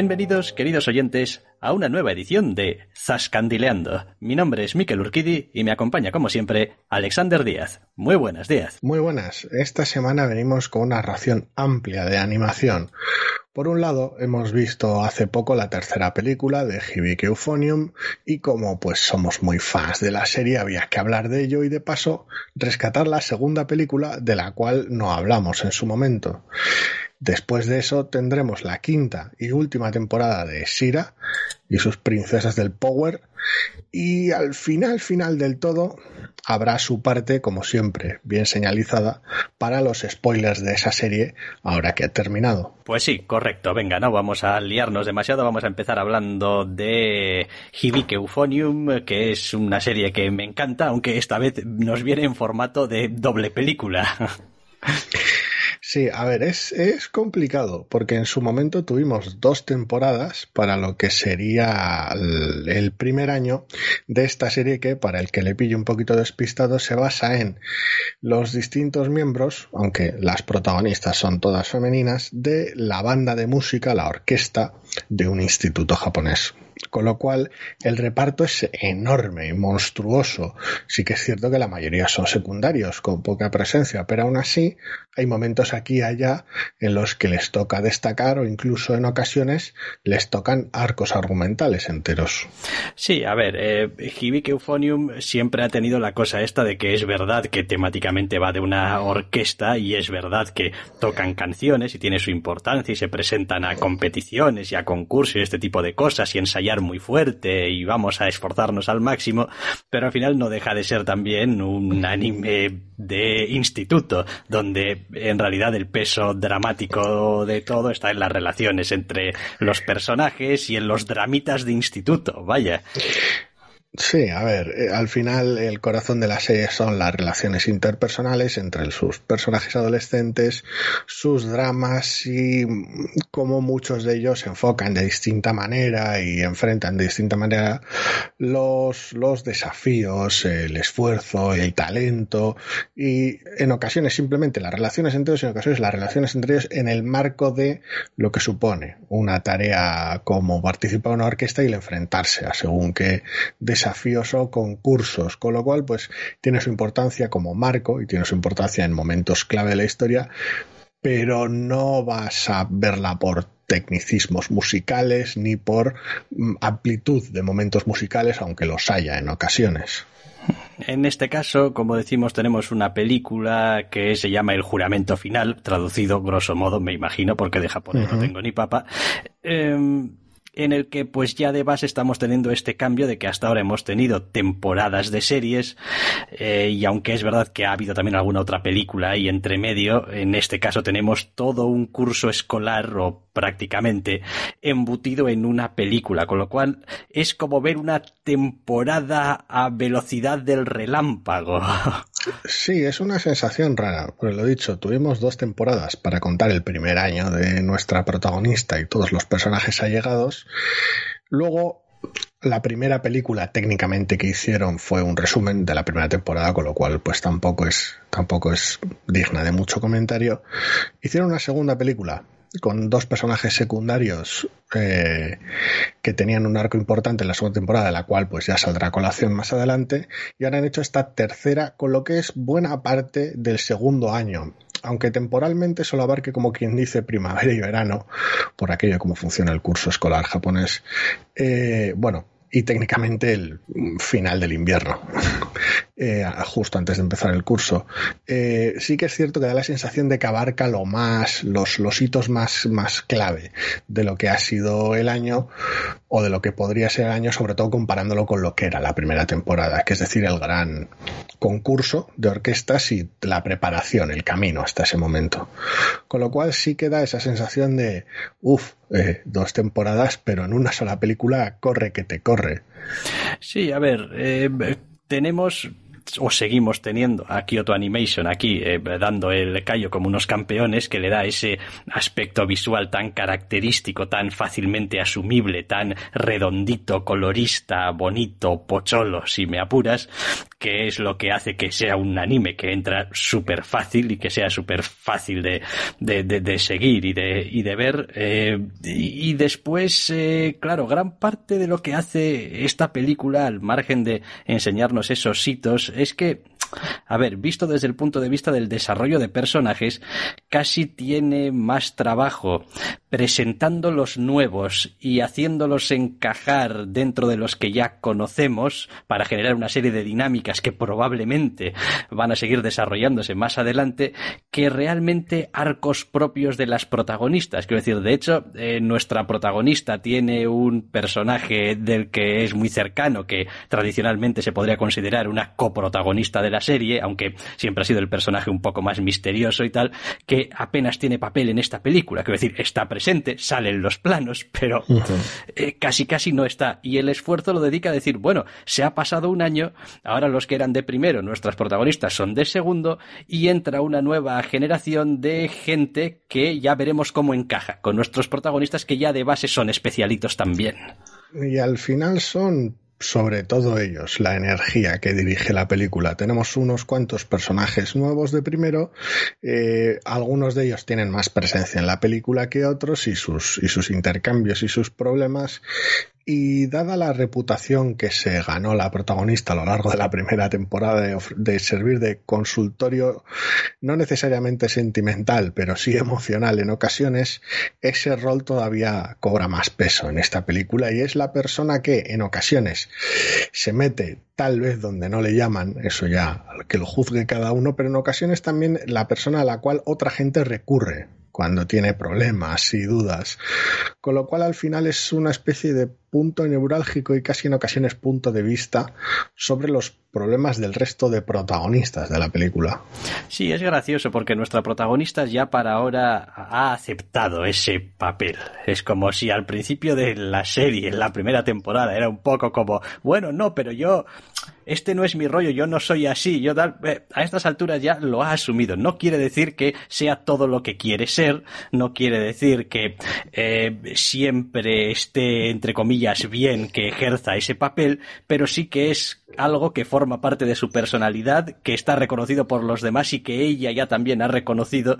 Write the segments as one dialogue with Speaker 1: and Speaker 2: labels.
Speaker 1: Bienvenidos, queridos oyentes, a una nueva edición de Zascandileando. Mi nombre es Miquel Urquidi y me acompaña, como siempre, Alexander Díaz. Muy buenas, Díaz.
Speaker 2: Muy buenas. Esta semana venimos con una ración amplia de animación. Por un lado, hemos visto hace poco la tercera película de Hibiki Euphonium y como pues somos muy fans de la serie había que hablar de ello y de paso rescatar la segunda película de la cual no hablamos en su momento. Después de eso tendremos la quinta y última temporada de Shira y sus princesas del Power y al final final del todo habrá su parte como siempre bien señalizada para los spoilers de esa serie ahora que ha terminado.
Speaker 1: Pues sí, correcto. Venga, no vamos a liarnos demasiado, vamos a empezar hablando de Hibike Euphonium, que es una serie que me encanta, aunque esta vez nos viene en formato de doble película.
Speaker 2: Sí, a ver, es, es complicado porque en su momento tuvimos dos temporadas para lo que sería el, el, primer año de esta serie que, para el que le pille un poquito despistado, se basa en los distintos miembros, aunque las protagonistas son todas femeninas, de la banda de música, la orquesta de un instituto japonés. Con lo cual, el reparto es enorme monstruoso. Sí que es cierto que la mayoría son secundarios, con poca presencia, pero aún así hay momentos aquí y allá en los que les toca destacar o incluso en ocasiones les tocan arcos argumentales enteros.
Speaker 1: Sí, a ver, eh, Euphonium siempre ha tenido la cosa esta de que es verdad que temáticamente va de una orquesta y es verdad que tocan canciones y tiene su importancia y se presentan a competiciones y a concursos y este tipo de cosas y ensayar muy fuerte y vamos a esforzarnos al máximo, pero al final no deja de ser también un anime de instituto donde en realidad el peso dramático de todo está en las relaciones entre los personajes y en los dramitas de instituto, vaya.
Speaker 2: Sí, a ver, eh, al final el corazón de la serie son las relaciones interpersonales entre sus personajes adolescentes, sus dramas y cómo muchos de ellos se enfocan de distinta manera y enfrentan de distinta manera los, los desafíos, el esfuerzo, el talento y en ocasiones simplemente las relaciones entre ellos y en ocasiones las relaciones entre ellos en el marco de lo que supone una tarea como participar en una orquesta y el enfrentarse a según qué desafíos o concursos, con lo cual pues tiene su importancia como marco y tiene su importancia en momentos clave de la historia, pero no vas a verla por tecnicismos musicales ni por mm, amplitud de momentos musicales, aunque los haya en ocasiones.
Speaker 1: En este caso, como decimos, tenemos una película que se llama El juramento final, traducido grosso modo, me imagino, porque de japonés uh -huh. no tengo ni papa. Eh, en el que pues ya de base estamos teniendo este cambio de que hasta ahora hemos tenido temporadas de series eh, y aunque es verdad que ha habido también alguna otra película ahí entre medio, en este caso tenemos todo un curso escolar o prácticamente embutido en una película, con lo cual es como ver una temporada a velocidad del relámpago.
Speaker 2: Sí, es una sensación rara, pues lo dicho, tuvimos dos temporadas para contar el primer año de nuestra protagonista y todos los personajes allegados. Luego la primera película técnicamente que hicieron fue un resumen de la primera temporada, con lo cual pues tampoco es, tampoco es digna de mucho comentario. Hicieron una segunda película con dos personajes secundarios eh, que tenían un arco importante en la segunda temporada, la cual pues ya saldrá colación más adelante, y ahora han hecho esta tercera con lo que es buena parte del segundo año. Aunque temporalmente solo abarque como quien dice primavera y verano, por aquello como funciona el curso escolar japonés, eh, bueno, y técnicamente el final del invierno, eh, justo antes de empezar el curso. Eh, sí que es cierto que da la sensación de que abarca lo más, los, hitos más, más clave de lo que ha sido el año o de lo que podría ser el año, sobre todo comparándolo con lo que era la primera temporada, que es decir, el gran concurso de orquestas y la preparación, el camino hasta ese momento. Con lo cual sí que da esa sensación de, uff, eh, dos temporadas, pero en una sola película corre que te corre.
Speaker 1: Sí, a ver, eh, tenemos o seguimos teniendo a Kyoto Animation aquí eh, dando el callo como unos campeones que le da ese aspecto visual tan característico, tan fácilmente asumible, tan redondito, colorista, bonito, pocholo, si me apuras, que es lo que hace que sea un anime que entra súper fácil y que sea súper fácil de, de, seguir y de, y de ver. Eh, y, después, eh, claro, gran parte de lo que hace esta película, al margen de enseñarnos esos hitos, es que a ver, visto desde el punto de vista del desarrollo de personajes, casi tiene más trabajo presentando los nuevos y haciéndolos encajar dentro de los que ya conocemos para generar una serie de dinámicas que probablemente van a seguir desarrollándose más adelante que realmente arcos propios de las protagonistas. Quiero decir, de hecho, eh, nuestra protagonista tiene un personaje del que es muy cercano, que tradicionalmente se podría considerar una coprotagonista de la serie, aunque siempre ha sido el personaje un poco más misterioso y tal, que apenas tiene papel en esta película. Quiero decir, está presente, sale en los planos, pero eh, casi casi no está. Y el esfuerzo lo dedica a decir, bueno, se ha pasado un año, ahora los que eran de primero, nuestras protagonistas son de segundo, y entra una nueva generación de gente que ya veremos cómo encaja, con nuestros protagonistas que ya de base son especialitos también.
Speaker 2: Y al final son sobre todo ellos, la energía que dirige la película. Tenemos unos cuantos personajes nuevos de primero, eh, algunos de ellos tienen más presencia en la película que otros y sus, y sus intercambios y sus problemas y dada la reputación que se ganó la protagonista a lo largo de la primera temporada de, servir de consultorio, no necesariamente sentimental, pero sí emocional en ocasiones, ese rol todavía cobra más peso en esta película y es la persona que en ocasiones se mete tal vez donde no le llaman, eso ya que lo juzgue cada uno, pero en ocasiones también la persona a la cual otra gente recurre cuando tiene problemas y dudas. Con lo cual al final es una especie de punto neurálgico y casi en ocasiones punto de vista sobre los problemas del resto de protagonistas de la película.
Speaker 1: Sí, es gracioso porque nuestra protagonista ya para ahora ha aceptado ese papel. Es como si al principio de la serie, en la primera temporada, era un poco como, bueno, no, pero yo, este no es mi rollo, yo no soy así, yo tal, eh, a estas alturas ya lo ha asumido. No quiere decir que sea todo lo que quiere ser, no quiere decir que eh, siempre esté, entre comillas, bien que ejerza ese papel, pero sí que es algo que forma parte de su personalidad, que está reconocido por los demás y que ella ya también ha reconocido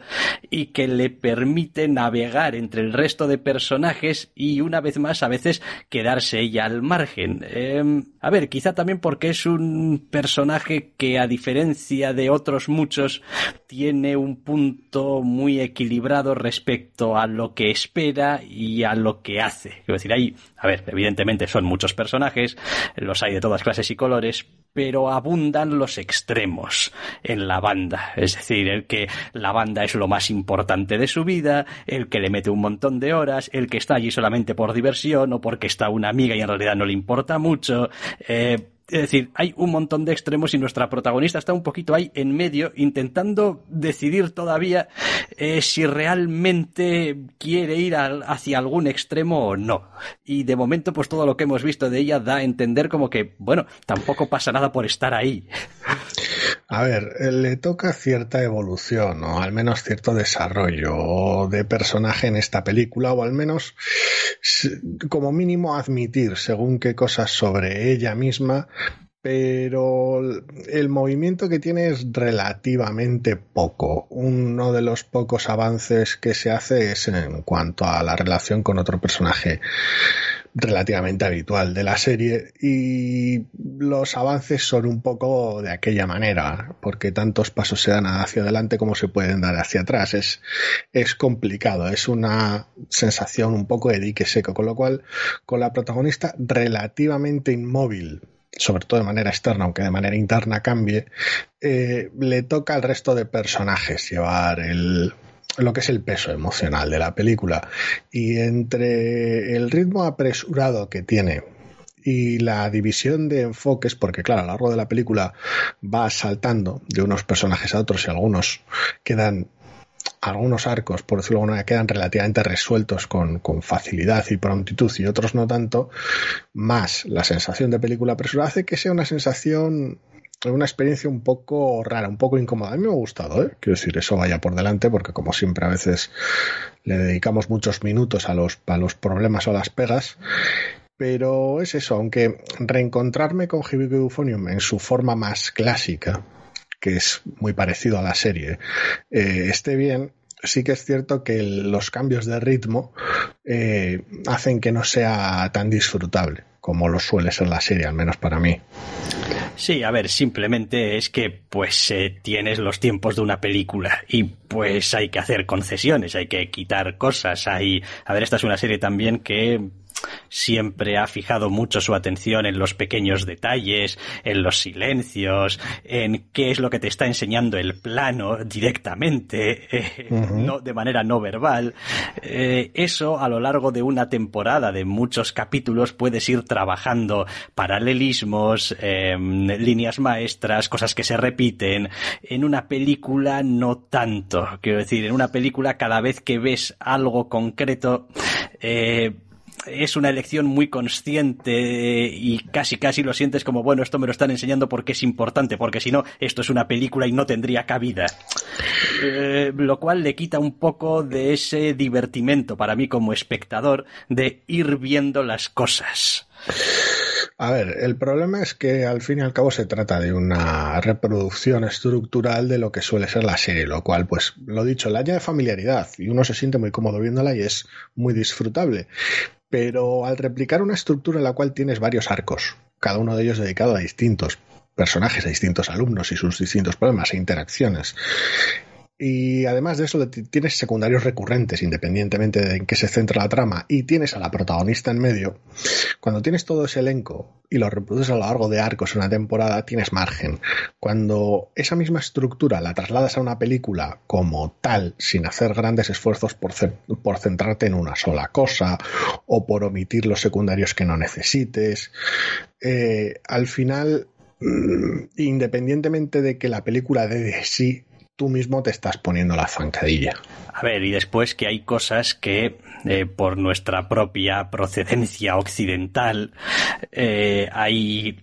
Speaker 1: y que le permite navegar entre el resto de personajes y una vez más a veces quedarse ella al margen. Em, a ver, quizá también porque es un personaje que a diferencia de otros muchos tiene un punto muy equilibrado respecto a lo que espera y a lo que hace. Quiero decir, hay, a ver, evidentemente son muchos personajes, los hay de todas clases y colores, pero abundan los extremos en la banda. Es decir, el que la banda es lo más importante de su vida, el que le mete un montón de horas, el que está allí solamente por diversión o porque está una amiga y en realidad no le importa mucho. Eh, es decir, hay un montón de extremos y nuestra protagonista está un poquito ahí en medio intentando decidir todavía eh, si realmente quiere ir hacia algún extremo o no. Y de momento, pues todo lo que hemos visto de ella da a entender como que, bueno, tampoco pasa nada por estar ahí.
Speaker 2: A ver, eh, le toca cierta evolución o al menos cierto desarrollo de personaje en esta película o al menos como mínimo admitir según qué cosas sobre ella misma pero el movimiento que tiene es relativamente poco. Uno de los pocos avances que se hace es en cuanto a la relación con otro personaje relativamente habitual de la serie y los avances son un poco de aquella manera, porque tantos pasos se dan hacia adelante como se pueden dar hacia atrás. Es, es complicado, es una sensación un poco de dique seco, con lo cual con la protagonista relativamente inmóvil sobre todo de manera externa, aunque de manera interna cambie, eh, le toca al resto de personajes llevar el, lo que es el peso emocional de la película. Y entre el ritmo apresurado que tiene y la división de enfoques, porque claro, a lo largo de la película va saltando de unos personajes a otros y algunos quedan algunos arcos, por decirlo de alguna manera, quedan relativamente resueltos con, con, facilidad y prontitud y otros no tanto, más la sensación de película apresurada hace que sea una sensación una experiencia un poco rara, un poco incómoda. A mí me ha gustado, ¿eh? Quiero decir, eso vaya por delante, porque como siempre a veces le dedicamos muchos minutos a los, a los problemas o las pegas. Pero es eso, aunque reencontrarme con Hibiki Euphonium en su forma más clásica, que es muy parecido a la serie, eh, esté bien, sí que es cierto que los cambios de ritmo eh, hacen que no sea tan disfrutable como lo suele ser la serie, al menos para mí.
Speaker 1: Sí, a ver, simplemente es que pues eh, tienes los tiempos de una película y pues hay que hacer concesiones, hay que quitar cosas, hay... A ver, esta es una serie también que siempre ha fijado mucho su atención en los pequeños detalles, en los silencios, en qué es lo que te está enseñando el plano directamente, eh, no, de manera no verbal. Eh, eso a lo largo de una temporada de muchos capítulos puedes ir trabajando paralelismos, em, líneas maestras, cosas que se repiten. En una película no tanto. Quiero decir, en una película cada vez que ves algo concreto, eh, es una elección muy consciente y casi casi lo sientes como, bueno, esto me lo están enseñando porque es importante, porque si no, esto es una película y no tendría cabida. Eh, lo cual le quita un poco de ese divertimento para mí como espectador de ir viendo las cosas.
Speaker 2: A ver, el problema es que al fin y al cabo se trata de una reproducción estructural de lo que suele ser la serie, lo cual, pues, lo dicho, la añade familiaridad y uno se siente muy cómodo viéndola y es muy disfrutable pero al replicar una estructura en la cual tienes varios arcos, cada uno de ellos dedicado a distintos personajes, a distintos alumnos y sus distintos problemas e interacciones, y además de eso, tienes secundarios recurrentes, independientemente de en qué se centra la trama, y tienes a la protagonista en medio. Cuando tienes todo ese elenco y lo reproduces a lo largo de arcos en una temporada, tienes margen. Cuando esa misma estructura la trasladas a una película como tal, sin hacer grandes esfuerzos por, por centrarte en una sola cosa, o por omitir los secundarios que no necesites, eh, al final mm, independientemente de que la película dé de sí tú mismo te estás poniendo la zancadilla.
Speaker 1: A ver, y después que hay cosas que eh, por nuestra propia procedencia occidental eh, hay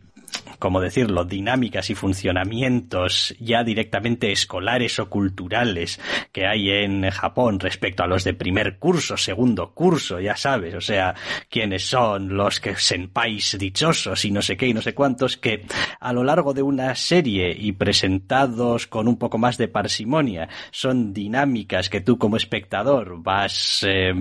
Speaker 1: como decirlo, dinámicas y funcionamientos ya directamente escolares o culturales que hay en Japón respecto a los de primer curso, segundo curso, ya sabes, o sea, quiénes son los que senpais dichosos y no sé qué y no sé cuántos, que a lo largo de una serie y presentados con un poco más de parsimonia, son dinámicas que tú como espectador vas eh,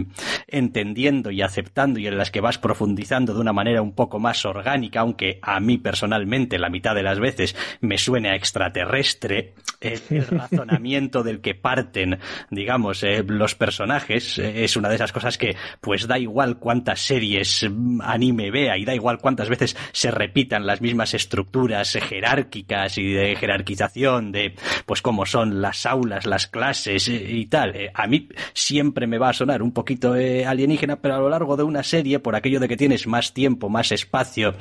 Speaker 1: entendiendo y aceptando y en las que vas profundizando de una manera un poco más orgánica, aunque a mí personalmente la mitad de las veces me suene a extraterrestre, el, razonamiento del que parten, digamos, eh, los personajes eh, es una de esas cosas que pues da igual cuántas series mm, anime vea y da igual cuántas veces se repitan las mismas estructuras jerárquicas y de jerarquización de pues cómo son las aulas, las clases eh, y tal. a mí siempre me va a sonar un poquito alienígena, pero a lo largo de una serie, por aquello de que tienes más tiempo, más espacio,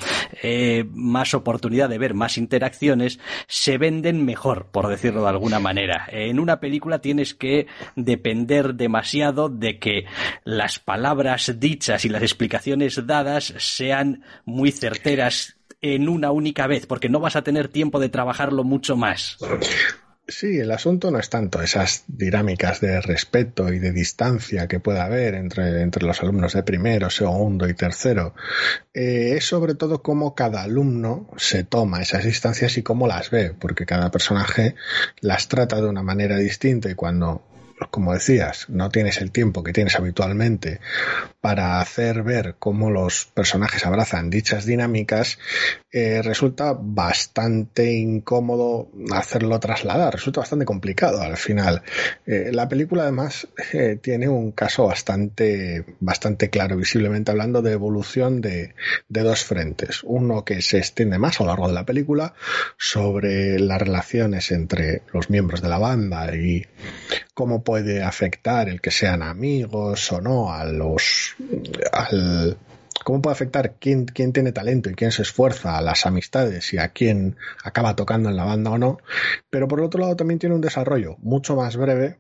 Speaker 1: más oportunidades, oportunidad de ver más interacciones, se venden mejor, por decirlo de alguna manera. En una película tienes que depender demasiado de que las palabras dichas y las explicaciones dadas sean muy certeras en una única vez, porque no vas a tener tiempo de trabajarlo mucho más.
Speaker 2: Sí, el asunto no es tanto esas dinámicas de respeto y de distancia que pueda haber entre, entre los alumnos de primero, segundo y tercero. Eh, es sobre todo cómo cada alumno se toma esas distancias y cómo las ve, porque cada personaje las trata de una manera distinta y cuando como decías, no tienes el tiempo que tienes habitualmente para hacer ver cómo los personajes abrazan dichas dinámicas, eh, resulta bastante incómodo hacerlo trasladar, resulta bastante complicado al final. Eh, la película además eh, tiene un caso bastante, bastante claro, visiblemente hablando de evolución de, de dos frentes. Uno que se extiende más a lo largo de la película sobre las relaciones entre los miembros de la banda y cómo puede afectar el que sean amigos o no a los al cómo puede afectar quién, quién tiene talento y quién se esfuerza a las amistades y a quién acaba tocando en la banda o no. Pero por otro lado también tiene un desarrollo mucho más breve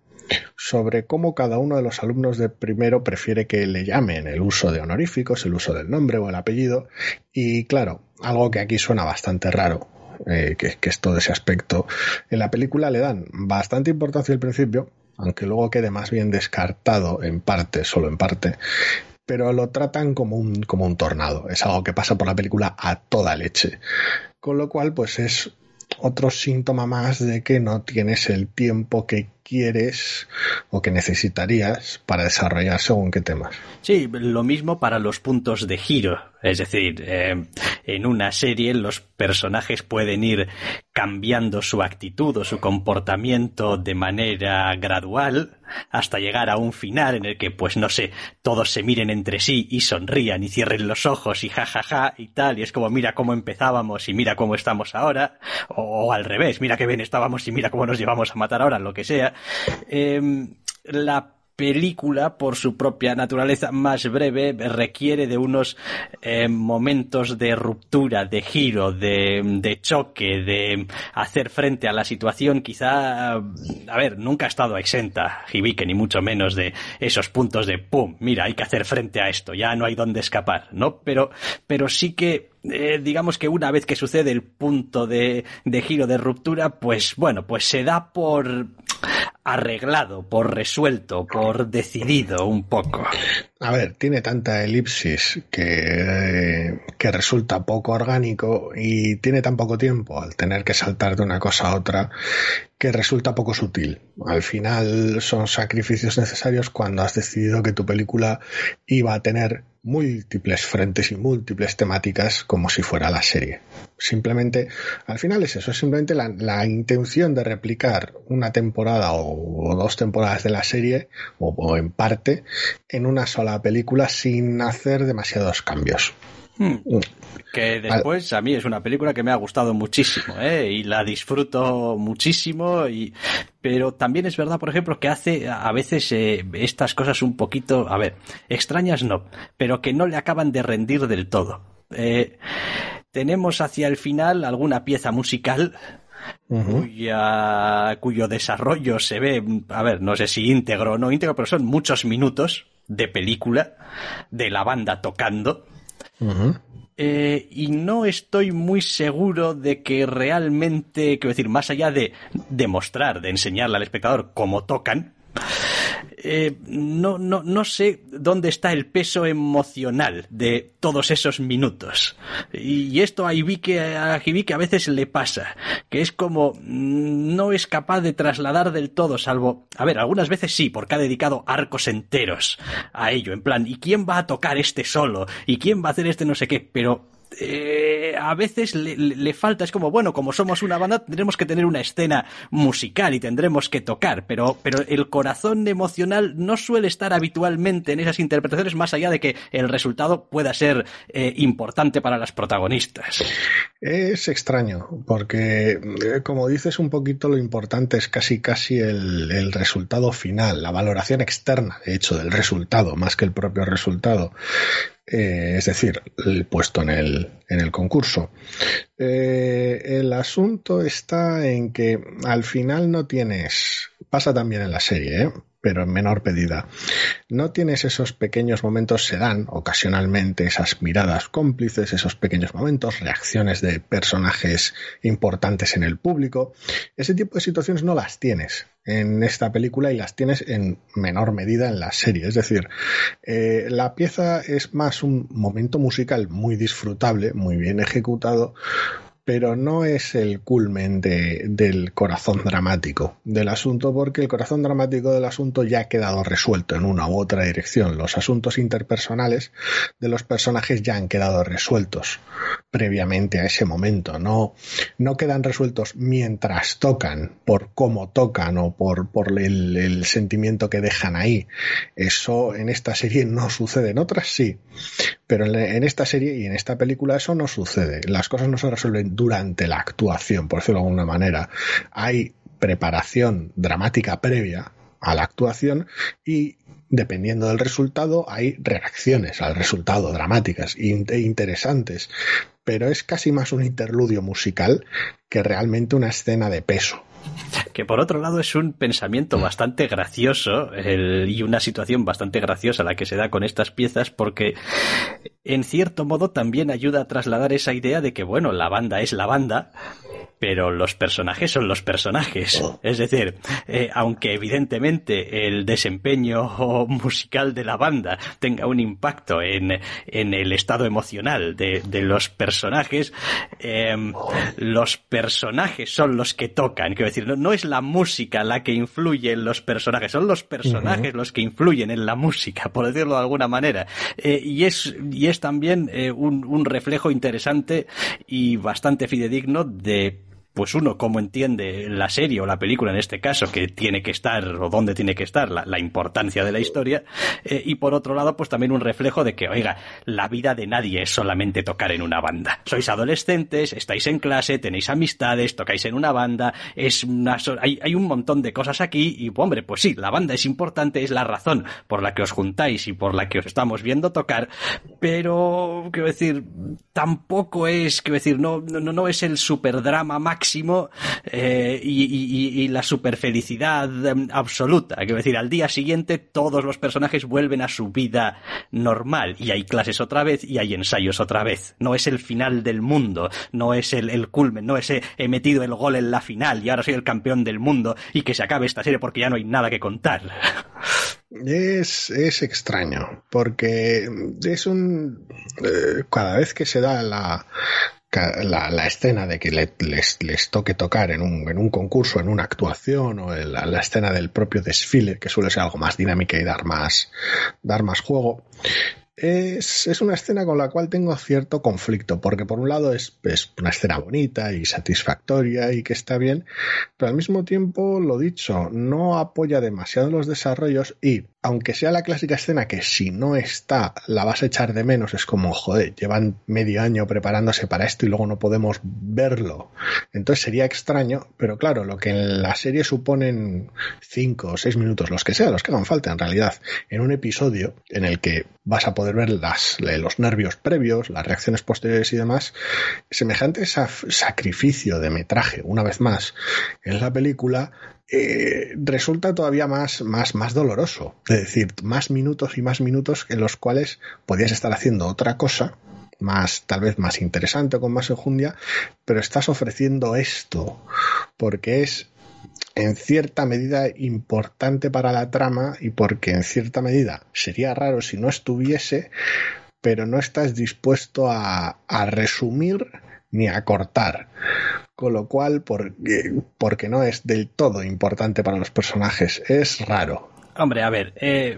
Speaker 2: sobre cómo cada uno de los alumnos de primero prefiere que le llamen el uso de honoríficos, el uso del nombre o el apellido. Y claro, algo que aquí suena bastante raro, eh, que, que, es todo ese aspecto. En la película le dan bastante importancia al principio, aunque luego quede más bien descartado en parte, solo en parte, pero lo tratan como un, como un tornado. Es algo que pasa por la película a toda leche. Con lo cual, pues es otro síntoma más de que no tienes el tiempo que quieres o que necesitarías para desarrollar según qué temas.
Speaker 1: Sí, lo mismo para los puntos de giro. Es decir, eh, en una serie los personajes pueden ir cambiando su actitud o su comportamiento de manera gradual hasta llegar a un final en el que, pues no sé, todos se miren entre sí y sonrían y cierren los ojos y jajaja ja, ja, y tal, y es como mira cómo empezábamos y mira cómo estamos ahora, o, o al revés, mira qué bien estábamos y mira cómo nos llevamos a matar ahora, lo que sea. Eh, la película, por su propia naturaleza más breve, requiere de unos eh, momentos de ruptura, de giro, de, choque, de hacer frente a la situación. Quizá, a ver, nunca ha estado exenta Hibike, ni mucho menos de esos puntos de pum, mira, hay que hacer frente a esto, ya no hay dónde escapar, ¿no? Pero, pero sí que eh, digamos que una vez que sucede el punto de giro de ruptura, pues bueno, pues se da por arreglado, por resuelto, por decidido un poco.
Speaker 2: A ver, tiene tanta elipsis que, que resulta poco orgánico y tiene tan poco tiempo al tener que saltar de una cosa a otra que resulta poco sutil. Al final son sacrificios necesarios cuando has decidido que tu película iba a tener múltiples frentes y múltiples temáticas como si fuera la serie. Simplemente, al final es eso, es simplemente la, intención de replicar una temporada o, dos temporadas de la serie, o en parte, en una sola película sin hacer demasiados cambios.
Speaker 1: Hmm. Que después a mí es una película que me ha gustado muchísimo ¿eh? y la disfruto muchísimo y pero también es verdad por ejemplo que hace a veces eh, estas cosas un poquito a ver extrañas no pero que no le acaban de rendir del todo eh, tenemos hacia el final alguna pieza musical Uh -huh. cuya, cuyo desarrollo se ve, a ver, no sé si íntegro o no íntegro, pero son muchos minutos de película de la banda tocando. Eh, y no estoy muy seguro de que realmente, quiero decir, más allá de demostrar, de enseñarle al espectador cómo tocan, eh, no, no, no sé dónde está el peso emocional de todos esos minutos. Y esto a Ibike, a a veces le pasa, que es como mm, no es capaz de trasladar del todo, salvo, a ver, algunas veces sí, porque ha dedicado arcos enteros a ello, en plan, ¿y quién va a tocar este solo? ¿Y quién va a hacer este no sé qué? Pero eh, a veces le, le, falta, es como, bueno, como somos una banda, tendremos que tener una escena musical y tendremos que tocar, pero, pero el corazón emocional no suele estar habitualmente en esas interpretaciones, más allá de que el resultado pueda ser eh, importante para las protagonistas.
Speaker 2: Es extraño, porque, eh, como dices, un poquito lo importante es casi casi el, el resultado final, la valoración externa, de hecho, del resultado, más que el propio resultado. Eh, es decir, el puesto en el, en el concurso. Eh, el asunto está en que al final no tienes, pasa también en la serie, ¿eh? Pero en menor medida. No tienes esos pequeños momentos, se dan ocasionalmente esas miradas cómplices, esos pequeños momentos, reacciones de personajes importantes en el público. Ese tipo de situaciones no las tienes en esta película y las tienes en menor medida en la serie. Es decir, eh, la pieza es más un momento musical muy disfrutable, muy bien ejecutado, pero no es el culmen de, del corazón dramático del asunto, porque el corazón dramático del asunto ya ha quedado resuelto en una u otra dirección. Los asuntos interpersonales de los personajes ya han quedado resueltos previamente a ese momento. No, no quedan resueltos mientras tocan, por cómo tocan o por, por el sentimiento que dejan ahí. Eso en esta serie no sucede, en otras sí, pero en esta serie y en esta película eso no sucede. Las cosas no se resuelven durante la actuación, por decirlo de alguna manera. Hay preparación dramática previa a la actuación y dependiendo del resultado hay reacciones al resultado dramáticas e interesantes, pero es casi más un interludio musical que realmente una escena de peso.
Speaker 1: Que por otro lado es un pensamiento bastante gracioso y una situación bastante graciosa la que se da con estas piezas porque en cierto modo también ayuda a trasladar esa idea de que bueno, la banda es la banda, pero los personajes son los personajes. Es decir, eh, aunque evidentemente el desempeño musical de la banda tenga un impacto en, en el estado emocional de, de los personajes, em, los personajes son los que tocan. Decir, no, es la música la que influye en los personajes, son los personajes los que influyen en la música, por decirlo de alguna manera. Eh, y, es, y es también eh, un, un reflejo interesante y bastante fidedigno de pues uno, cómo entiende la serie o la película en este caso, que tiene que estar o dónde tiene que estar la, importancia de la historia, eh, y por otro lado, pues también un reflejo de que, oiga, la vida de nadie es solamente tocar en una banda. Sois adolescentes, estáis en clase, tenéis amistades, tocáis en una banda, es una, hay, hay un montón de cosas aquí y, hombre, pues sí, la banda es importante, es la razón por la que os juntáis y por la que os estamos viendo tocar, pero, quiero decir, tampoco es, quiero decir, no, no, no es el superdrama máximo eh, y, la superfelicidad em, absoluta. Quiero decir, al día siguiente todos los personajes vuelven a su vida normal y hay clases otra vez y hay ensayos otra vez. No es el final del mundo, no es el, culmen, no es he, he metido el gol en la final y ahora soy el campeón del mundo y que se acabe esta serie porque ya no hay nada que contar.
Speaker 2: Es, es extraño, porque es un... Eh, cada vez que se da la, la, escena de que les, toque tocar en un, en un, concurso, en una actuación o la, la, escena del propio desfile, que suele ser algo más dinámica y dar más, dar más juego, es, una escena con la cual tengo cierto conflicto, porque por un lado es, es, una escena bonita y satisfactoria y que está bien, pero al mismo tiempo, lo dicho, no apoya demasiado los desarrollos y, aunque sea la clásica escena que si no está la vas a echar de menos, es como, joder, llevan medio año preparándose para esto y luego no podemos verlo. Entonces sería extraño, pero claro, lo que en la serie suponen cinco o seis minutos, los que sean, los que hagan falta en realidad, en un episodio en el que vas a poder ver las, los nervios previos, las reacciones posteriores y demás, semejante sacrificio de metraje, una vez más, en la película, eh, resulta todavía más, más, más doloroso. Es decir, más minutos y más minutos en los cuales podías estar haciendo otra cosa, más, tal vez más interesante, con más enjundia, pero estás ofreciendo esto, porque es en cierta medida importante para la trama y porque en cierta medida sería raro si no estuviese, pero no estás dispuesto a, resumir ni a cortar. Con lo cual, porque, porque no es del todo importante para los personajes, es raro.
Speaker 1: Hombre, a ver, eh,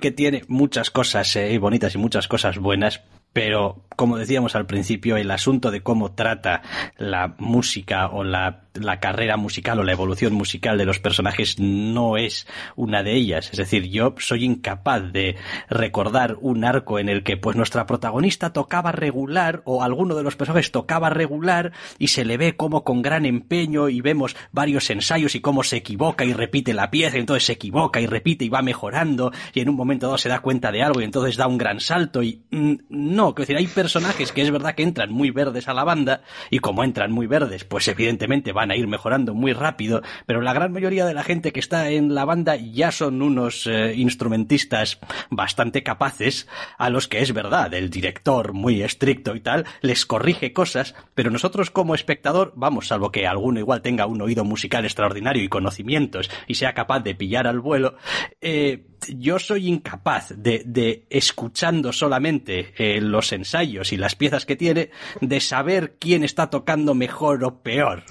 Speaker 1: que tiene muchas cosas eh, bonitas y muchas cosas buenas, pero como decíamos al principio, el asunto de cómo trata la música o la, la, carrera musical o la evolución musical de los personajes no es una de ellas. Es decir, yo soy incapaz de recordar un arco en el que pues nuestra protagonista tocaba regular o alguno de los personajes tocaba regular y se le ve como con gran empeño y vemos varios ensayos y cómo se equivoca y repite la pieza y entonces se equivoca y repite y va mejorando y en un momento dado se da cuenta de algo y entonces da un gran salto y mm, no, quiero decir, hay personajes que es verdad que entran muy verdes a la banda y como entran muy verdes, pues evidentemente van a ir mejorando muy rápido, pero la gran mayoría de la gente que está en la banda ya son unos eh, instrumentistas bastante capaces a los que es verdad, el director muy estricto y tal, les corrige cosas, pero nosotros como espectador, vamos, salvo que alguno igual tenga un oído musical extraordinario y conocimientos y sea capaz de pillar al vuelo, eh, yo soy incapaz de, de escuchando solamente eh, los ensayos y las piezas que tiene, de saber quién está tocando mejor o peor.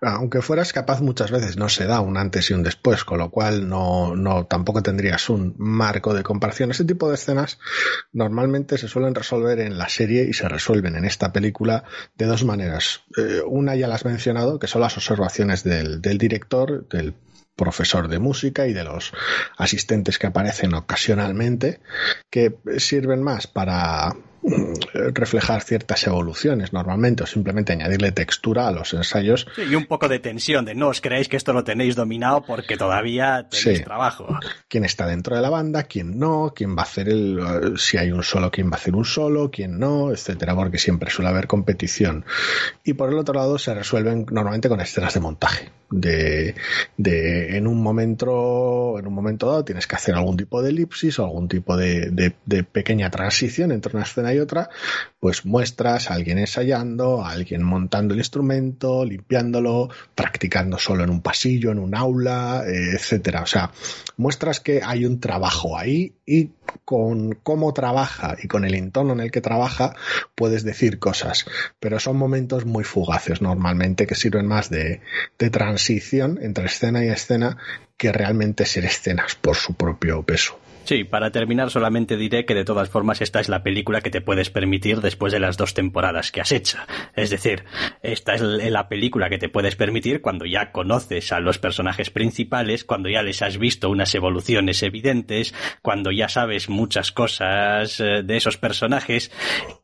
Speaker 2: Aunque fueras capaz muchas veces no se da un antes y un después, con lo cual no, no tampoco tendrías un marco de comparación. Este tipo de escenas normalmente se suelen resolver en la serie y se resuelven en esta película de dos maneras. Eh, una ya la has mencionado, que son las observaciones del, del director, del profesor de música y de los asistentes que aparecen ocasionalmente, que sirven más para Mm, reflejar ciertas evoluciones normalmente o simplemente añadirle textura a los ensayos.
Speaker 1: y un poco de tensión, de no os creéis que esto lo tenéis dominado porque todavía tenéis trabajo.
Speaker 2: ¿Quién está dentro de la banda? ¿Quién no? ¿Quién va a hacer el... si hay un solo, quién va a hacer un solo? ¿Quién no? Etcétera, porque siempre suele haber competición. Y por el otro lado se resuelven normalmente con escenas de montaje. De, de en un momento en un momento dado tienes que hacer algún tipo de elipsis o algún tipo de, de, pequeña transición entre una escena y otra, pues muestras a alguien ensayando, a alguien montando el instrumento, limpiándolo, practicando solo en un pasillo, en un aula, eh, etcétera. O sea, muestras que hay un trabajo ahí y con cómo trabaja y con el entorno en el que trabaja puedes decir cosas, pero son momentos muy fugaces normalmente que sirven más de, de transición entre escena y escena que realmente ser escenas por su propio peso.
Speaker 1: Sí, para terminar solamente diré que de todas formas esta es la película que te puedes permitir después de las dos temporadas que has hecho. Es decir, esta es la película que te puedes permitir cuando ya conoces a los personajes principales, cuando ya les has visto unas evoluciones evidentes, cuando ya sabes muchas cosas eh, de esos personajes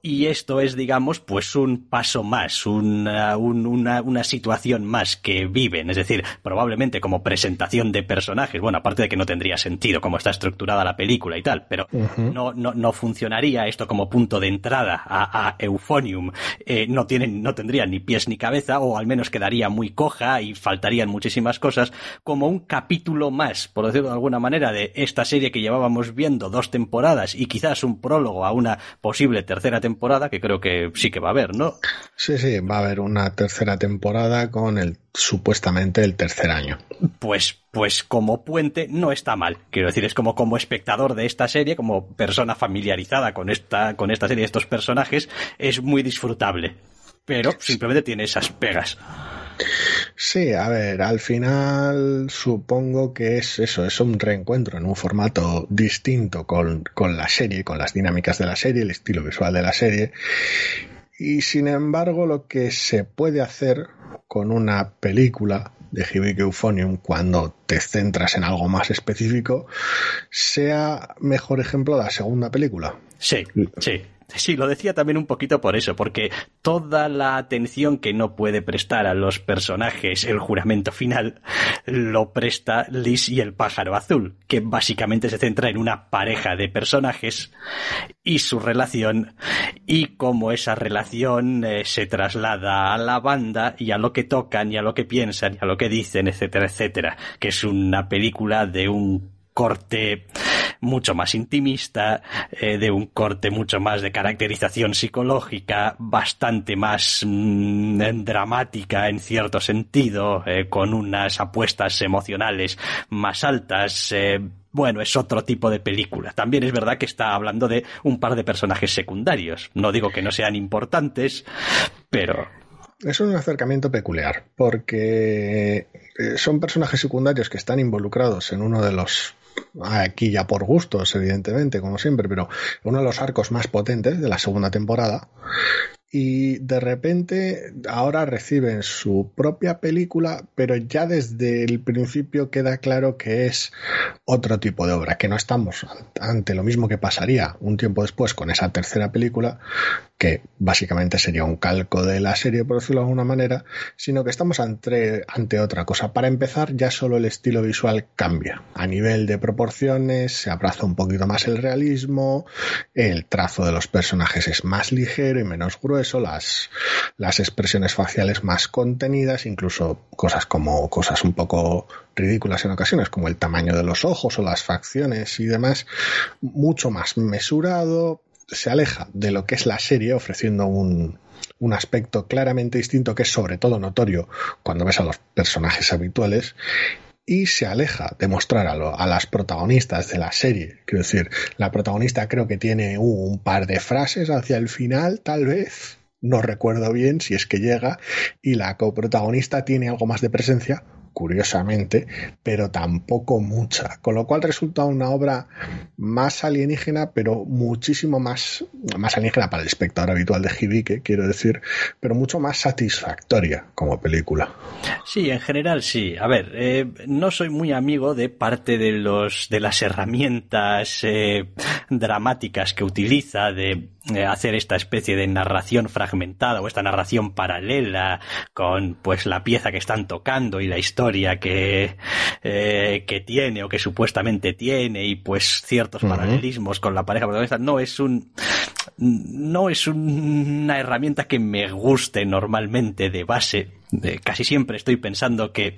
Speaker 1: y esto es, digamos, pues un paso más, una, una, una situación más que viven. Es decir, probablemente como presentación de personajes, bueno, aparte de que no tendría sentido cómo está estructurada la película y tal, pero no, no, no, funcionaría esto como punto de entrada a, a Euphonium. Eh, no, tienen, no tendría ni pies ni cabeza, o al menos quedaría muy coja y faltarían muchísimas cosas, como un capítulo más, por decirlo de alguna manera, de esta serie que llevábamos viendo dos temporadas y quizás un prólogo a una posible tercera temporada, que creo que sí que va a haber, ¿no?
Speaker 2: Sí, sí, va a haber una tercera temporada con el supuestamente el tercer año.
Speaker 1: Pues, pues como puente no está mal. Quiero decir, es como como espectador de esta serie, como persona familiarizada con esta, con esta serie, estos personajes, es muy disfrutable. Pero simplemente tiene esas pegas.
Speaker 2: Sí, a ver, al final supongo que es eso, es un reencuentro en un formato distinto con, con la serie, con las dinámicas de la serie, el estilo visual de la serie. Y sin embargo, lo que se puede hacer con una película de Hibiki Euphonium cuando te centras en algo más específico, sea mejor ejemplo la segunda película.
Speaker 1: Sí, sí. Sí, lo decía también un poquito por eso, porque toda la atención que no puede prestar a los personajes el juramento final lo presta Liz y el pájaro azul, que básicamente se centra en una pareja de personajes y su relación y cómo esa relación eh, se traslada a la banda y a lo que tocan y a lo que piensan y a lo que dicen, etcétera, etcétera, que es una película de un corte mucho más intimista, eh, de un corte mucho más de caracterización psicológica, bastante más mm, dramática en cierto sentido, eh, con unas apuestas emocionales más altas. Eh, bueno, es otro tipo de película. También es verdad que está hablando de un par de personajes secundarios. No digo que no sean importantes, pero
Speaker 2: es un acercamiento peculiar, porque son personajes secundarios que están involucrados en uno de los aquí ya por gustos, evidentemente, como siempre, pero uno de los arcos más potentes de la segunda temporada. Y de repente ahora reciben su propia película, pero ya desde el principio queda claro que es otro tipo de obra, que no estamos ante lo mismo que pasaría un tiempo después con esa tercera película, que básicamente sería un calco de la serie, por decirlo de alguna manera, sino que estamos ante, ante otra cosa. Para empezar, ya solo el estilo visual cambia. A nivel de proporciones, se abraza un poquito más el realismo, el trazo de los personajes es más ligero y menos grueso, las, las expresiones faciales más contenidas, incluso cosas como cosas un poco ridículas en ocasiones, como el tamaño de los ojos o las facciones y demás, mucho más mesurado, se aleja de lo que es la serie ofreciendo un, un aspecto claramente distinto que es sobre todo notorio cuando ves a los personajes habituales y se aleja de mostrar a, a, las protagonistas de la serie. Quiero decir, la protagonista creo que tiene un par de frases hacia el final, tal vez. No recuerdo bien si es que llega. Y la coprotagonista tiene algo más de presencia, curiosamente, pero tampoco mucha. Con lo cual resulta una obra más alienígena, pero muchísimo más, más alienígena para el espectador habitual de Hibike, quiero decir, pero mucho más satisfactoria como película.
Speaker 1: Sí, en general sí. A ver, eh, no soy muy amigo de parte de los de las herramientas eh, dramáticas que utiliza de hacer esta especie de narración fragmentada o esta narración paralela con pues la pieza que están tocando y la historia que, eh, que tiene o que supuestamente tiene y pues ciertos paralelismos con la pareja protagonista no es un no es una herramienta que me guste normalmente de base. Casi siempre estoy pensando que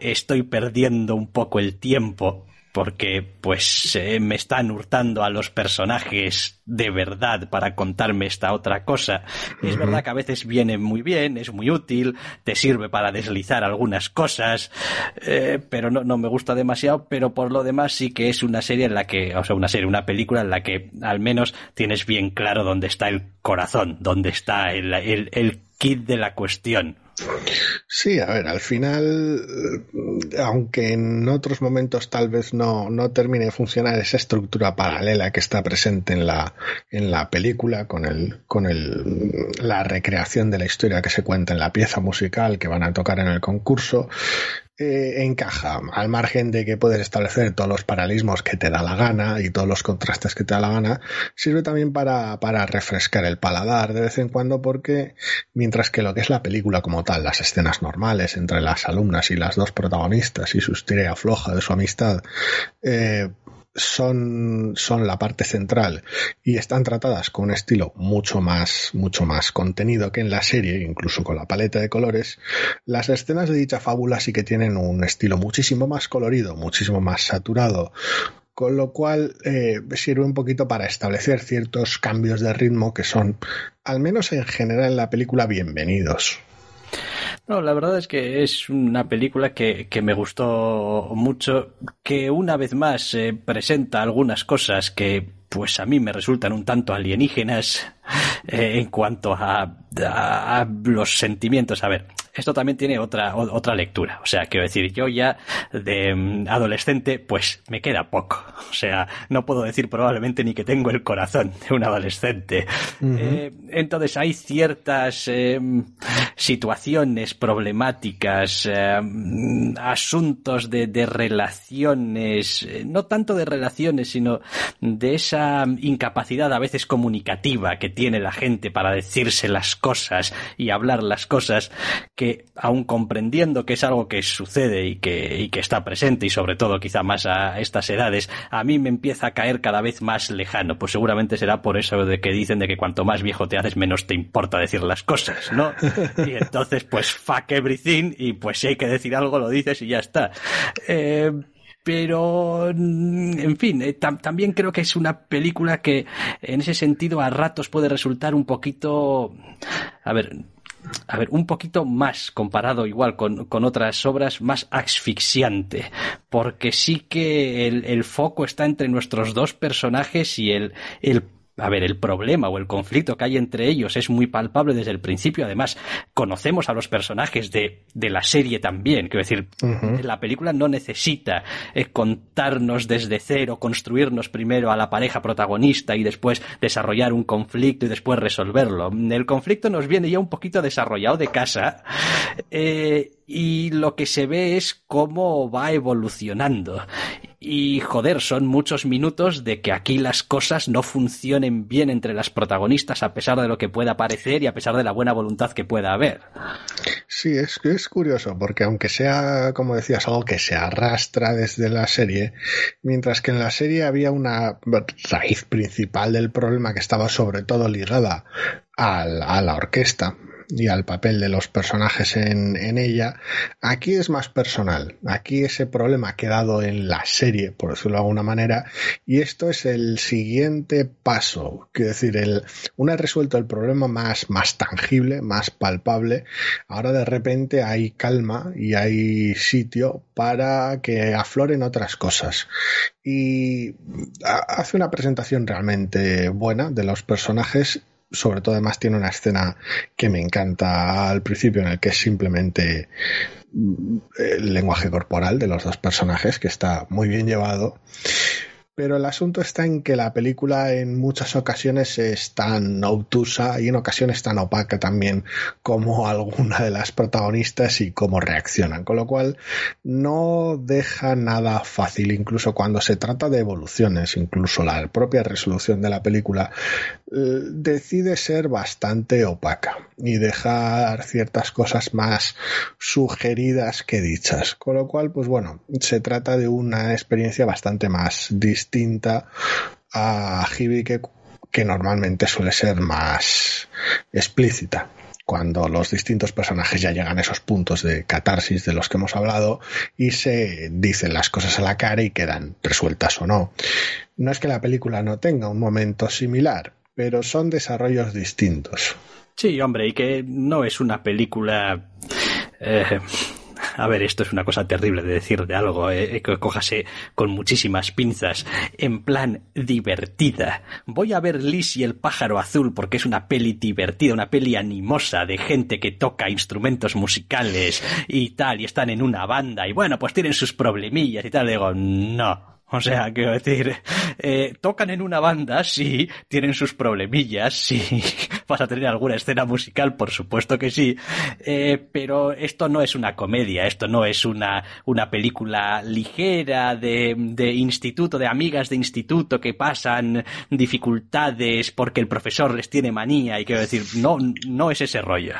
Speaker 1: estoy perdiendo un poco el tiempo porque pues eh, me están hurtando a los personajes de verdad para contarme esta otra cosa. Es verdad que a veces viene muy bien, es muy útil, te sirve para deslizar algunas cosas, eh, pero no, no me gusta demasiado, pero por lo demás sí que es una serie en la que, o sea, una serie, una película en la que al menos tienes bien claro dónde está el corazón, dónde está el, el, el kit de la cuestión.
Speaker 2: Sí, a ver, al final, aunque en otros momentos tal vez no, no termine de funcionar esa estructura paralela que está presente en la, en la película con el, con el, la recreación de la historia que se cuenta en la pieza musical que van a tocar en el concurso, eh, encaja, al margen de que puedes establecer todos los paralismos que te da la gana y todos los contrastes que te da la gana, sirve también para, para refrescar el paladar de vez en cuando porque mientras que lo que es la película como tal, las escenas normales entre las alumnas y las dos protagonistas y su historia floja de su amistad, eh, son, son la parte central y están tratadas con un estilo mucho más, mucho más contenido que en la serie, incluso con la paleta de colores, las escenas de dicha fábula sí que tienen un estilo muchísimo más colorido, muchísimo más saturado, con lo cual eh, sirve un poquito para establecer ciertos cambios de ritmo que son, al menos en general en la película, bienvenidos.
Speaker 1: No, la verdad es que es una película que, que me gustó mucho, que una vez más eh, presenta algunas cosas que pues a mí me resultan un tanto alienígenas en cuanto a, a, los sentimientos. A ver, esto también tiene otra, otra lectura. O sea, quiero decir, yo ya de mm, adolescente, pues me queda poco. O sea, no puedo decir probablemente ni que tengo el corazón de un adolescente. eh, entonces hay ciertas eh, situaciones problemáticas, eh, asuntos de, de relaciones, eh, no tanto de relaciones, sino de esa incapacidad a veces comunicativa que tiene la gente para decirse las cosas y hablar las cosas que, aun comprendiendo que es algo que sucede y que, y que está presente, y sobre todo quizá más a estas edades, a mí me empieza a caer cada vez más lejano. Pues seguramente será por eso de que dicen de que cuanto más viejo te haces, menos te importa decir las cosas, ¿no? Y entonces, pues fuck everything, y pues si hay que decir algo, lo dices y ya está. Eh, pero en fin, eh, tam también creo que es una película que en ese sentido a ratos puede resultar un poquito, a ver, a ver, un poquito más comparado igual con, con otras obras, más asfixiante, porque sí que el, el, foco está entre nuestros dos personajes y el, el a ver, el problema o el conflicto que hay entre ellos es muy palpable desde el principio. Además, conocemos a los personajes de, de la serie también. Quiero decir, uh -huh. la película no necesita eh, contarnos desde cero, construirnos primero a la pareja protagonista y después desarrollar un conflicto y después resolverlo. El conflicto nos viene ya un poquito desarrollado de casa. Eh, y lo que se ve es cómo va evolucionando. Y joder, son muchos minutos de que aquí las cosas no funcionen bien entre las protagonistas a pesar de lo que pueda parecer y a pesar de la buena voluntad que pueda haber.
Speaker 2: Sí, es, es curioso porque aunque sea, como decías, algo que se arrastra desde la serie, mientras que en la serie había una raíz principal del problema que estaba sobre todo ligada a, a la orquesta, y al papel de los personajes en, en, ella, aquí es más personal. Aquí ese problema ha quedado en la serie, por decirlo de alguna manera, y esto es el siguiente paso. Quiero decir, el, una vez resuelto el problema más, más tangible, más palpable, ahora de repente hay calma y hay sitio para que afloren otras cosas. Y hace una presentación realmente buena de los personajes sobre todo además tiene una escena que me encanta al principio en el que es simplemente mm, el lenguaje corporal de los dos personajes que está muy bien llevado pero el asunto está en que la película en muchas ocasiones es tan obtusa y en ocasiones tan opaca también como alguna de las protagonistas y cómo reaccionan, con lo cual no deja nada fácil, incluso cuando se trata de evoluciones, incluso la propia resolución de la película eh, decide ser bastante opaca y dejar ciertas cosas más sugeridas que dichas, con lo cual pues bueno, se trata de una experiencia bastante más distinta distinta a Hibi que, normalmente suele ser más explícita cuando los distintos personajes ya llegan a esos puntos de catarsis de los que hemos hablado y se dicen las cosas a la cara y quedan resueltas o no. No es que la película no tenga un momento similar, pero son desarrollos distintos.
Speaker 1: Sí, hombre, y que no es una película... Eh, a ver, esto es una cosa terrible de decir de algo, eh, que cójase con muchísimas pinzas, en plan divertida. Voy a ver Liz y el pájaro azul porque es una peli divertida, una peli animosa de gente que toca instrumentos musicales y tal, y están en una banda, y bueno, pues tienen sus problemillas y tal. Digo, no, o sea, quiero decir, eh, tocan en una banda, sí, tienen sus problemillas, sí, vas a tener alguna escena musical, por supuesto que sí, eh, pero esto no es una comedia, esto no es una, una película ligera de, de instituto, de amigas de instituto que pasan dificultades porque el profesor les tiene manía y quiero decir, no, no es ese rollo.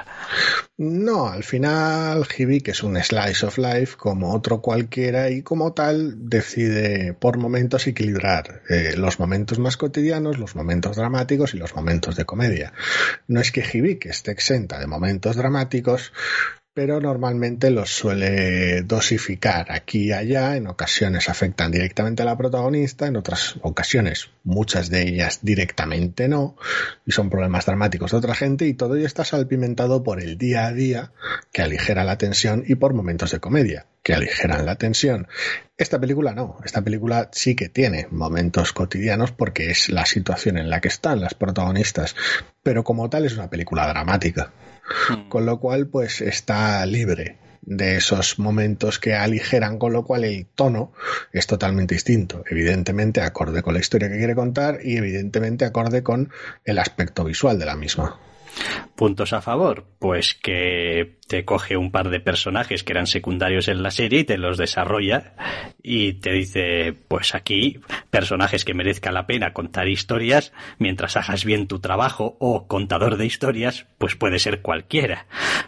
Speaker 2: No, al final que es un slice of life como otro cualquiera y como tal decide por momentos equilibrar eh, los momentos más cotidianos, los momentos dramáticos y los momentos de comedia. No es que Hibik esté exenta de momentos dramáticos, pero normalmente los suele dosificar aquí y allá, en ocasiones afectan directamente a la protagonista, en otras ocasiones muchas de ellas directamente no, y son problemas dramáticos de otra gente, y todo ello está salpimentado por el día a día, que aligera la tensión, y por momentos de comedia, que aligeran la tensión. Esta película no, esta película sí que tiene momentos cotidianos porque es la situación en la que están las protagonistas, pero como tal es una película dramática. Hmm. Con lo cual, pues está libre de esos momentos que aligeran, con lo cual el tono es totalmente distinto. Evidentemente acorde con la historia que quiere contar y evidentemente acorde con el aspecto visual de la misma.
Speaker 1: Puntos a favor, pues que te coge un par de personajes que eran secundarios en la serie y te los desarrolla y te dice, pues aquí, personajes que merezca la pena contar historias, mientras hagas bien tu trabajo o contador de historias, pues puede ser cualquiera,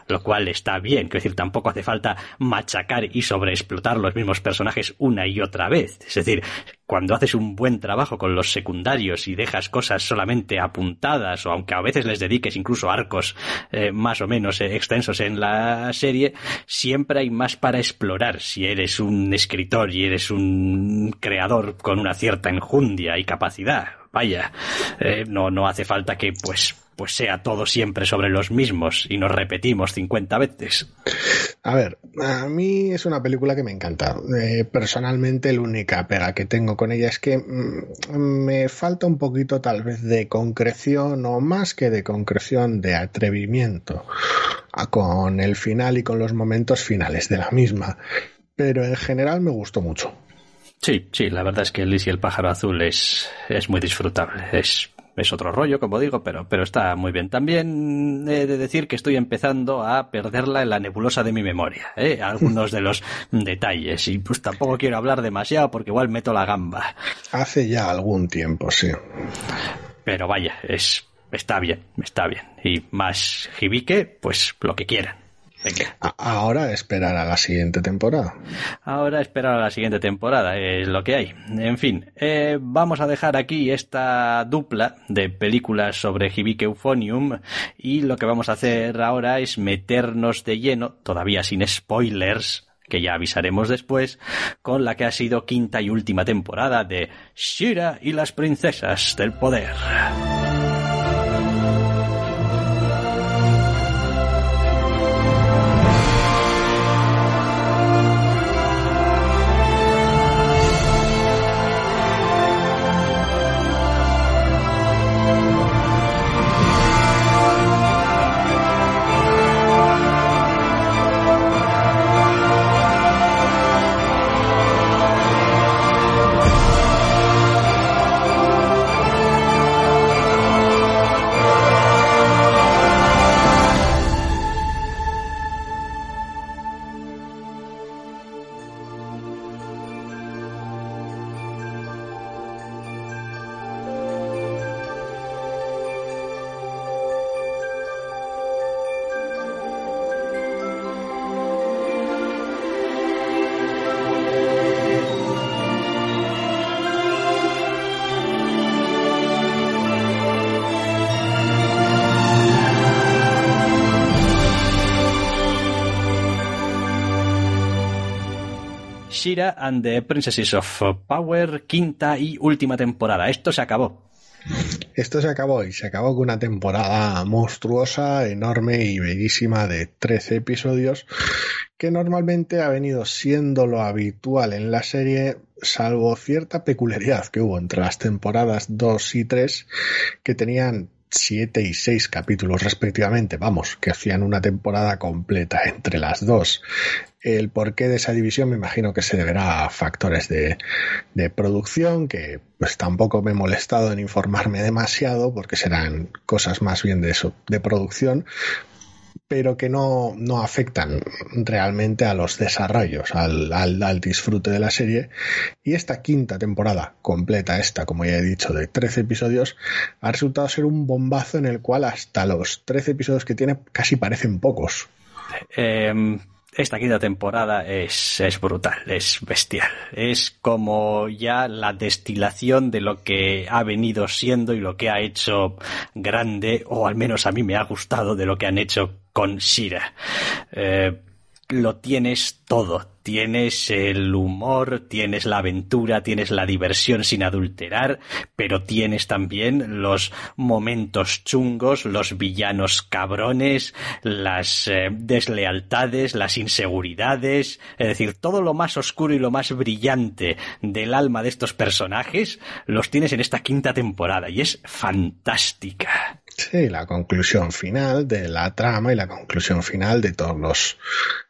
Speaker 1: lo cual está bien, es decir, tampoco hace falta machacar y sobreexplotar los mismos personajes una y otra vez, es decir, cuando haces un buen trabajo con los secundarios y dejas cosas solamente apuntadas, o aunque a veces les dediques incluso arcos eh, más o menos eh, extensos en la serie, siempre hay más para explorar si eres un escritor y eres un creador con una cierta enjundia y capacidad. Vaya, eh, no, no hace falta que pues pues sea todo siempre sobre los mismos y nos repetimos 50 veces.
Speaker 2: A ver, a mí es una película que me encanta. Eh, personalmente, la única pega que tengo con ella es que mm, me falta un poquito tal vez de concreción o más que de concreción, de atrevimiento con el final y con los momentos finales de la misma. Pero en general me gustó mucho.
Speaker 1: Sí, sí, la verdad es que Liz y el pájaro azul es, es muy disfrutable. Es es otro rollo, como digo, pero, pero está muy bien. También he de decir que estoy empezando a perderla en la nebulosa de mi memoria, ¿eh? algunos de los detalles, y pues tampoco quiero hablar demasiado porque igual meto la gamba.
Speaker 2: Hace ya algún tiempo, sí.
Speaker 1: Pero vaya, es, está bien, está bien. Y más jibique, pues lo que quieran.
Speaker 2: Ahora esperar a la siguiente temporada.
Speaker 1: Ahora esperar a la siguiente temporada, es lo que hay. En fin, eh, vamos a dejar aquí esta dupla de películas sobre Hibike Euphonium y lo que vamos a hacer ahora es meternos de lleno, todavía sin spoilers, que ya avisaremos después, con la que ha sido quinta y última temporada de Shira y las princesas del poder. Shira and the Princesses of Power, quinta y última temporada. Esto se acabó.
Speaker 2: Esto se acabó y se acabó con una temporada monstruosa, enorme y bellísima de 13 episodios que normalmente ha venido siendo lo habitual en la serie, salvo cierta peculiaridad que hubo entre las temporadas 2 y 3 que tenían siete y seis capítulos respectivamente, vamos, que hacían una temporada completa entre las dos. El porqué de esa división me imagino que se deberá a factores de, de producción, que pues tampoco me he molestado en informarme demasiado, porque serán cosas más bien de eso, de producción, pero que no, no afectan realmente a los desarrollos, al, al, disfrute de la serie. Y esta quinta temporada completa, esta, como ya he dicho, de 13 episodios, ha resultado ser un bombazo en el cual hasta los 13 episodios que tiene casi parecen pocos.
Speaker 1: Eh, esta quinta temporada es, es brutal, es bestial. Es como ya la destilación de lo que ha venido siendo y lo que ha hecho grande, o al menos a mí me ha gustado de lo que han hecho con Shira. Eh, lo tienes todo. Tienes el humor, tienes la aventura, tienes la diversión sin adulterar, pero tienes también los momentos chungos, los villanos cabrones, las eh, deslealtades, las inseguridades, es decir, todo lo más oscuro y lo más brillante del alma de estos personajes los tienes en esta quinta temporada y es fantástica.
Speaker 2: Sí, la conclusión final de la trama y la conclusión final de todos los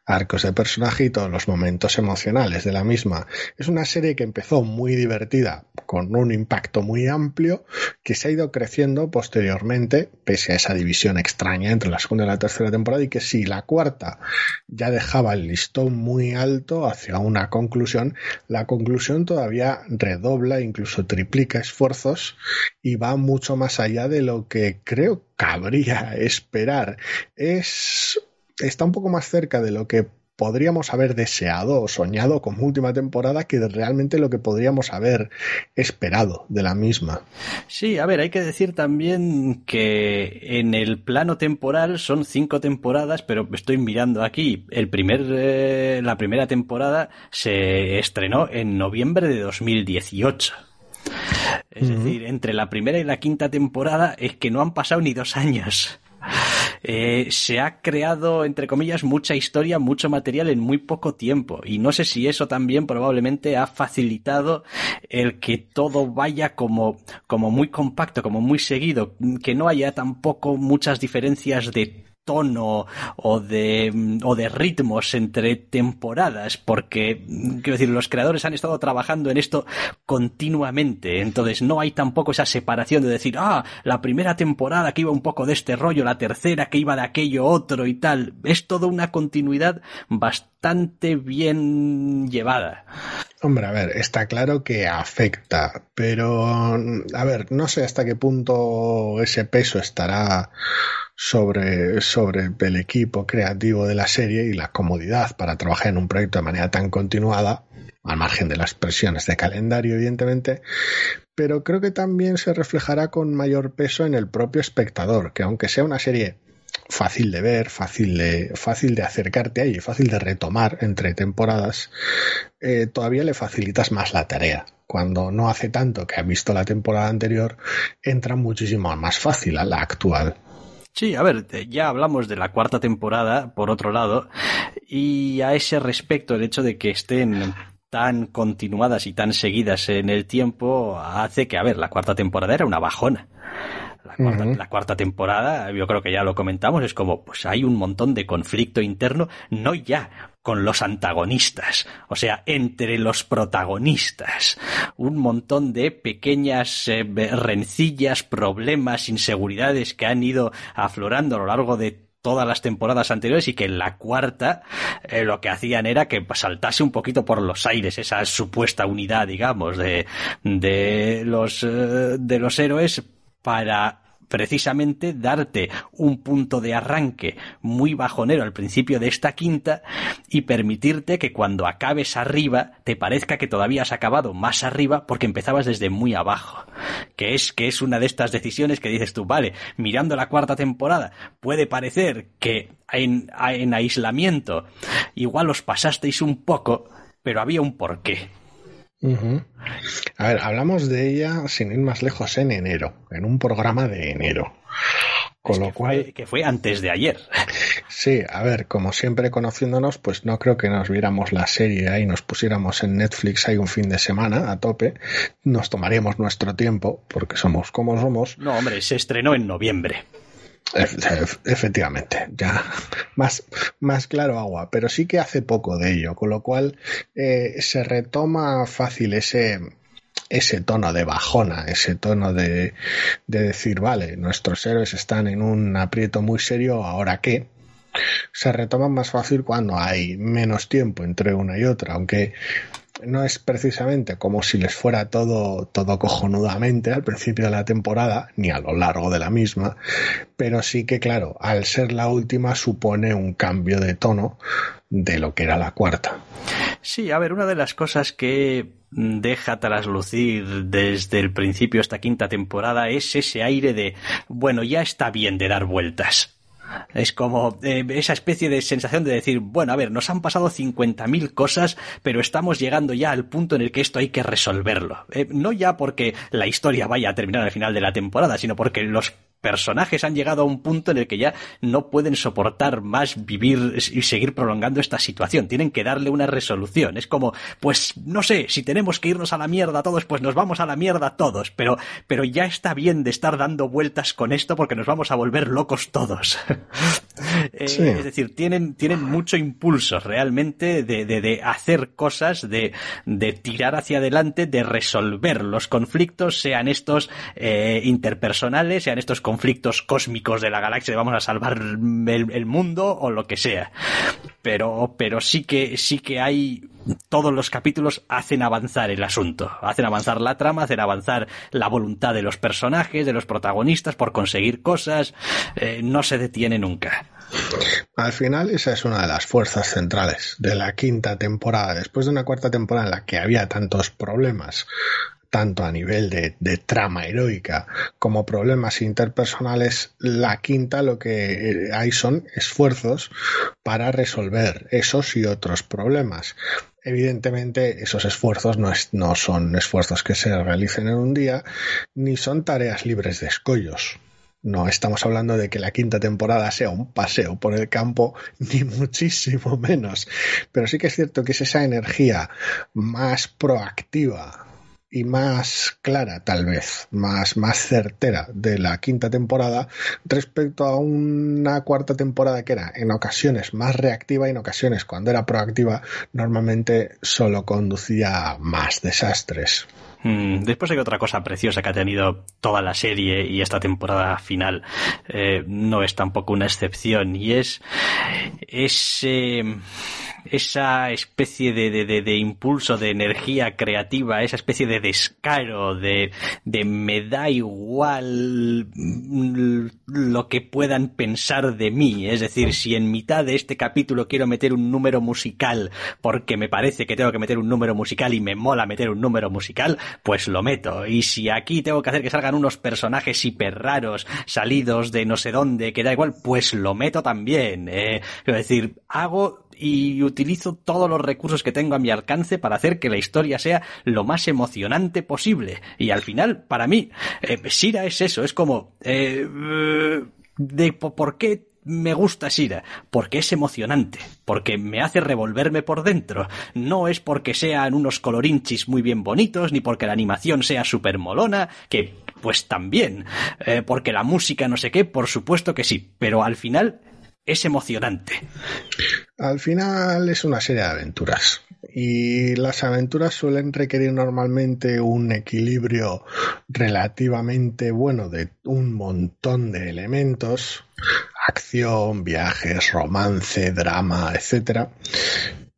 Speaker 2: arcos de personaje y todos los momentos emocionales de la misma. Es una serie que empezó muy divertida, con un impacto muy amplio, que se ha ido creciendo posteriormente, pese a esa división extraña entre la segunda y la tercera temporada, y que si la cuarta ya dejaba el listón muy alto hacia una conclusión, la conclusión todavía redobla, incluso triplica esfuerzos y va mucho más allá de lo que creo cabría esperar. Es está un poco más cerca de lo que podríamos haber deseado o soñado como última temporada que realmente lo que podríamos haber esperado de la misma.
Speaker 1: Sí, a ver, hay que decir también que en el plano temporal son cinco temporadas, pero estoy mirando aquí, el primer, eh, la primera temporada se estrenó en noviembre de 2018. Es decir, entre la primera y la quinta temporada es que no han pasado ni dos años. Eh, se ha creado, entre comillas, mucha historia, mucho material en muy poco tiempo. Y no sé si eso también probablemente ha facilitado el que todo vaya como, como muy compacto, como muy seguido, que no haya tampoco muchas diferencias de tono o de, o de ritmos entre temporadas, porque, quiero decir, los creadores han estado trabajando en esto continuamente, entonces no hay tampoco esa separación de decir, ah, la primera temporada que iba un poco de este rollo, la tercera que iba de aquello otro y tal, es toda una continuidad bastante bien llevada.
Speaker 2: Hombre, a ver, está claro que afecta, pero a ver, no sé hasta qué punto ese peso estará sobre, sobre el equipo creativo de la serie y la comodidad para trabajar en un proyecto de manera tan continuada, al margen de las presiones de calendario, evidentemente, pero creo que también se reflejará con mayor peso en el propio espectador, que aunque sea una serie fácil de ver, fácil de, fácil de acercarte ahí, fácil de retomar entre temporadas, eh, todavía le facilitas más la tarea. Cuando no hace tanto que ha visto la temporada anterior, entra muchísimo más fácil a la actual.
Speaker 1: Sí, a ver, ya hablamos de la cuarta temporada, por otro lado, y a ese respecto, el hecho de que estén tan continuadas y tan seguidas en el tiempo hace que, a ver, la cuarta temporada era una bajona. La cuarta, temporada, yo creo que ya lo comentamos, es como, pues hay un montón de conflicto interno, no ya con los antagonistas, o sea, entre los protagonistas. Un montón de pequeñas eh, rencillas, problemas, inseguridades que han ido aflorando a lo largo de todas las temporadas anteriores y que en la cuarta eh, lo que hacían era que saltase un poquito por los aires esa supuesta unidad, digamos, de, de los, eh, de los héroes para precisamente darte un punto de arranque muy bajonero al principio de esta quinta y permitirte que cuando acabes arriba te parezca que todavía has acabado más arriba porque empezabas desde muy abajo. Que es, que es una de estas decisiones que dices tú, vale, mirando la cuarta temporada, puede parecer que en, en aislamiento igual os pasasteis un poco, pero había un porqué.
Speaker 2: A ver, hablamos de ella sin ir más lejos en enero, en un programa de enero.
Speaker 1: Con lo que cual. Fue, que fue antes de ayer.
Speaker 2: Sí, a ver, como siempre conociéndonos, pues no creo que nos viéramos la serie y nos pusiéramos en Netflix ahí un fin de semana a tope. Nos tomaríamos nuestro tiempo, porque somos como somos.
Speaker 1: No, hombre, se estrenó en noviembre.
Speaker 2: Efectivamente, ya más, más claro agua, pero sí que hace poco de ello, con lo cual eh, se retoma fácil ese, ese tono de bajona, ese tono de, de decir, vale, nuestros héroes están en un aprieto muy serio, ¿ahora qué? Se retoma más fácil cuando hay menos tiempo entre una y otra, aunque no es precisamente como si les fuera todo, todo cojonudamente al principio de la temporada, ni a lo largo de la misma, pero sí que, claro, al ser la última supone un cambio de tono de lo que era la cuarta.
Speaker 1: Sí, a ver, una de las cosas que deja traslucir desde el principio esta quinta temporada es ese aire de, bueno, ya está bien de dar vueltas. Es como eh, esa especie de sensación de decir, bueno, a ver, nos han pasado 50.000 cosas, pero estamos llegando ya al punto en el que esto hay que resolverlo. Eh, no ya porque la historia vaya a terminar al final de la temporada, sino porque los personajes han llegado a un punto en el que ya no pueden soportar más vivir y seguir prolongando esta situación. Tienen que darle una resolución. Es como, pues, no sé, si tenemos que irnos a la mierda todos, pues nos vamos a la mierda todos. Pero, pero ya está bien de estar dando vueltas con esto porque nos vamos a volver locos todos. Eh, es decir, tienen, tienen mucho impulso realmente de, de, hacer cosas, de, de, tirar hacia adelante, de resolver los conflictos, sean estos eh, interpersonales, sean estos conflictos cósmicos de la galaxia, vamos a salvar el, mundo o lo que sea. Pero, pero sí que, sí que hay todos los capítulos hacen avanzar el asunto, hacen avanzar la trama, hacen avanzar la voluntad de los personajes, de los protagonistas por conseguir cosas, eh, no se detiene nunca.
Speaker 2: Al final esa es una de las fuerzas centrales de la quinta temporada, después de una cuarta temporada en la que había tantos problemas tanto a nivel de, trama heroica como problemas interpersonales, la quinta lo que eh, hay son esfuerzos para resolver esos y otros problemas. Evidentemente, esos esfuerzos no, no son esfuerzos que se realicen en un día, ni son tareas libres de escollos. No estamos hablando de que la quinta temporada sea un paseo por el campo, ni muchísimo menos. Pero sí que es cierto que es esa energía más proactiva y más clara, tal vez, más, más certera de la quinta temporada respecto a una cuarta temporada que era en ocasiones más reactiva y en ocasiones cuando era proactiva normalmente solo conducía a más desastres.
Speaker 1: Mm, después hay otra cosa preciosa que ha tenido toda la serie y esta temporada final eh, no es tampoco una excepción y es esa especie de, de, de, impulso, de energía creativa, esa especie de descaro, de, de me da igual lo que puedan pensar de mí. Es decir, si en mitad de este capítulo quiero meter un número musical porque me parece que tengo que meter un número musical y me mola meter un número musical, pues lo meto. Y si aquí tengo que hacer que salgan unos personajes hiper raros, salidos de no sé dónde, que da igual, pues lo meto también. Eh. Es decir, hago y utilizo todos los recursos que tengo a mi alcance para hacer que la historia sea lo más emocionante posible. Y al final, para mí, eh, Sira es eso, es como... Eh, de por qué me gusta Sira, porque es emocionante, porque me hace revolverme por dentro. No es porque sean unos colorinchis muy bien bonitos, ni porque la animación sea súper molona, que pues también, eh, porque la música no sé qué, por supuesto que sí, pero al final es emocionante.
Speaker 2: Al final es una serie de aventuras. Y las aventuras suelen requerir normalmente un equilibrio relativamente bueno de un montón de elementos. Acción, viajes, romance, drama, etc.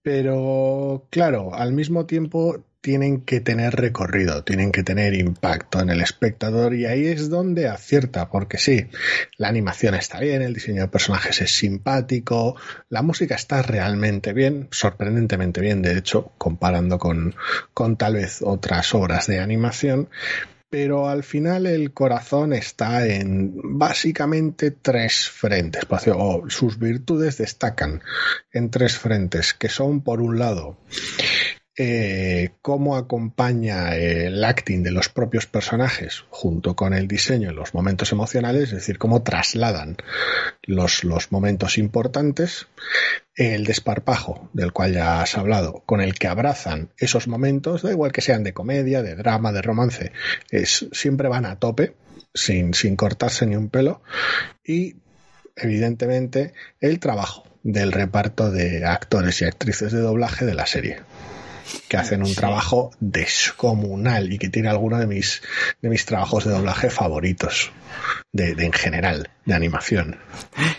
Speaker 2: Pero claro, al mismo tiempo tienen que tener recorrido, tienen que tener impacto en el espectador y ahí es donde acierta, porque sí, la animación está bien, el diseño de personajes es simpático, la música está realmente bien, sorprendentemente bien, de hecho, comparando con, con tal vez otras obras de animación, pero al final el corazón está en básicamente tres frentes, o sus virtudes destacan en tres frentes, que son por un lado eh, cómo acompaña el acting de los propios personajes junto con el diseño en los momentos emocionales, es decir, cómo trasladan los, los momentos importantes, el desparpajo del cual ya has hablado, con el que abrazan esos momentos, da igual que sean de comedia, de drama, de romance, es, siempre van a tope, sin, sin cortarse ni un pelo, y evidentemente el trabajo del reparto de actores y actrices de doblaje de la serie que hacen un trabajo descomunal y que tiene alguno de mis, de mis trabajos de doblaje favoritos. De, en general, de animación.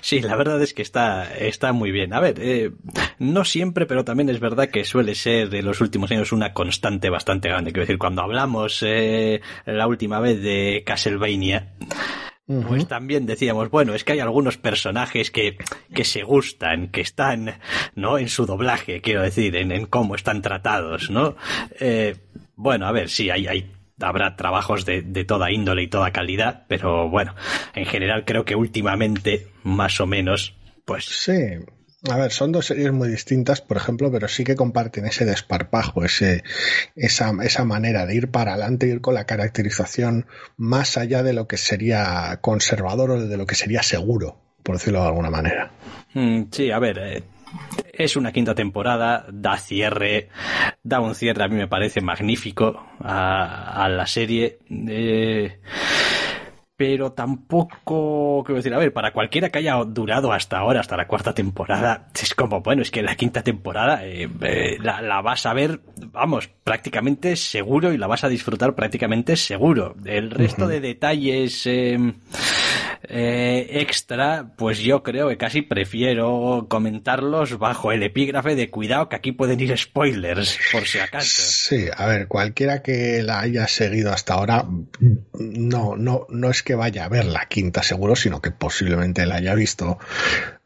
Speaker 1: Sí, la verdad es que está, está muy bien. A ver, eh, no siempre, pero también es verdad que suele ser de los últimos años una constante bastante grande. Quiero decir, cuando hablamos eh, la última vez de Castlevania, pues también decíamos, bueno, es que hay algunos personajes que, que se gustan, que están, ¿no? En su doblaje, quiero decir, en, en cómo están tratados, ¿no? Eh, bueno, a ver, sí, hay, hay habrá trabajos de, de, toda índole y toda calidad, pero bueno, en general creo que últimamente, más o menos, pues.
Speaker 2: Sí, a ver, son dos series muy distintas, por ejemplo, pero sí que comparten ese desparpajo, ese, esa, esa manera de ir para adelante, ir con la caracterización más allá de lo que sería conservador o de lo que sería seguro, por decirlo de alguna manera.
Speaker 1: Mm, sí, a ver, eh, es una quinta temporada, da cierre, da un cierre a mí me parece magnífico a, la serie. Eh, pero tampoco, quiero decir, a ver, para cualquiera que haya durado hasta ahora, hasta la cuarta temporada, es como, bueno, es que la quinta temporada eh, eh, la, vas a ver, vamos, prácticamente seguro y la vas a disfrutar prácticamente seguro. El resto de detalles em, eh, extra, pues yo creo que casi prefiero comentarlos bajo el epígrafe de cuidado que aquí pueden ir spoilers, por si acaso.
Speaker 2: Sí, a ver, cualquiera que la haya seguido hasta ahora, no, no, no es que vaya a ver la quinta seguro, sino que posiblemente la haya visto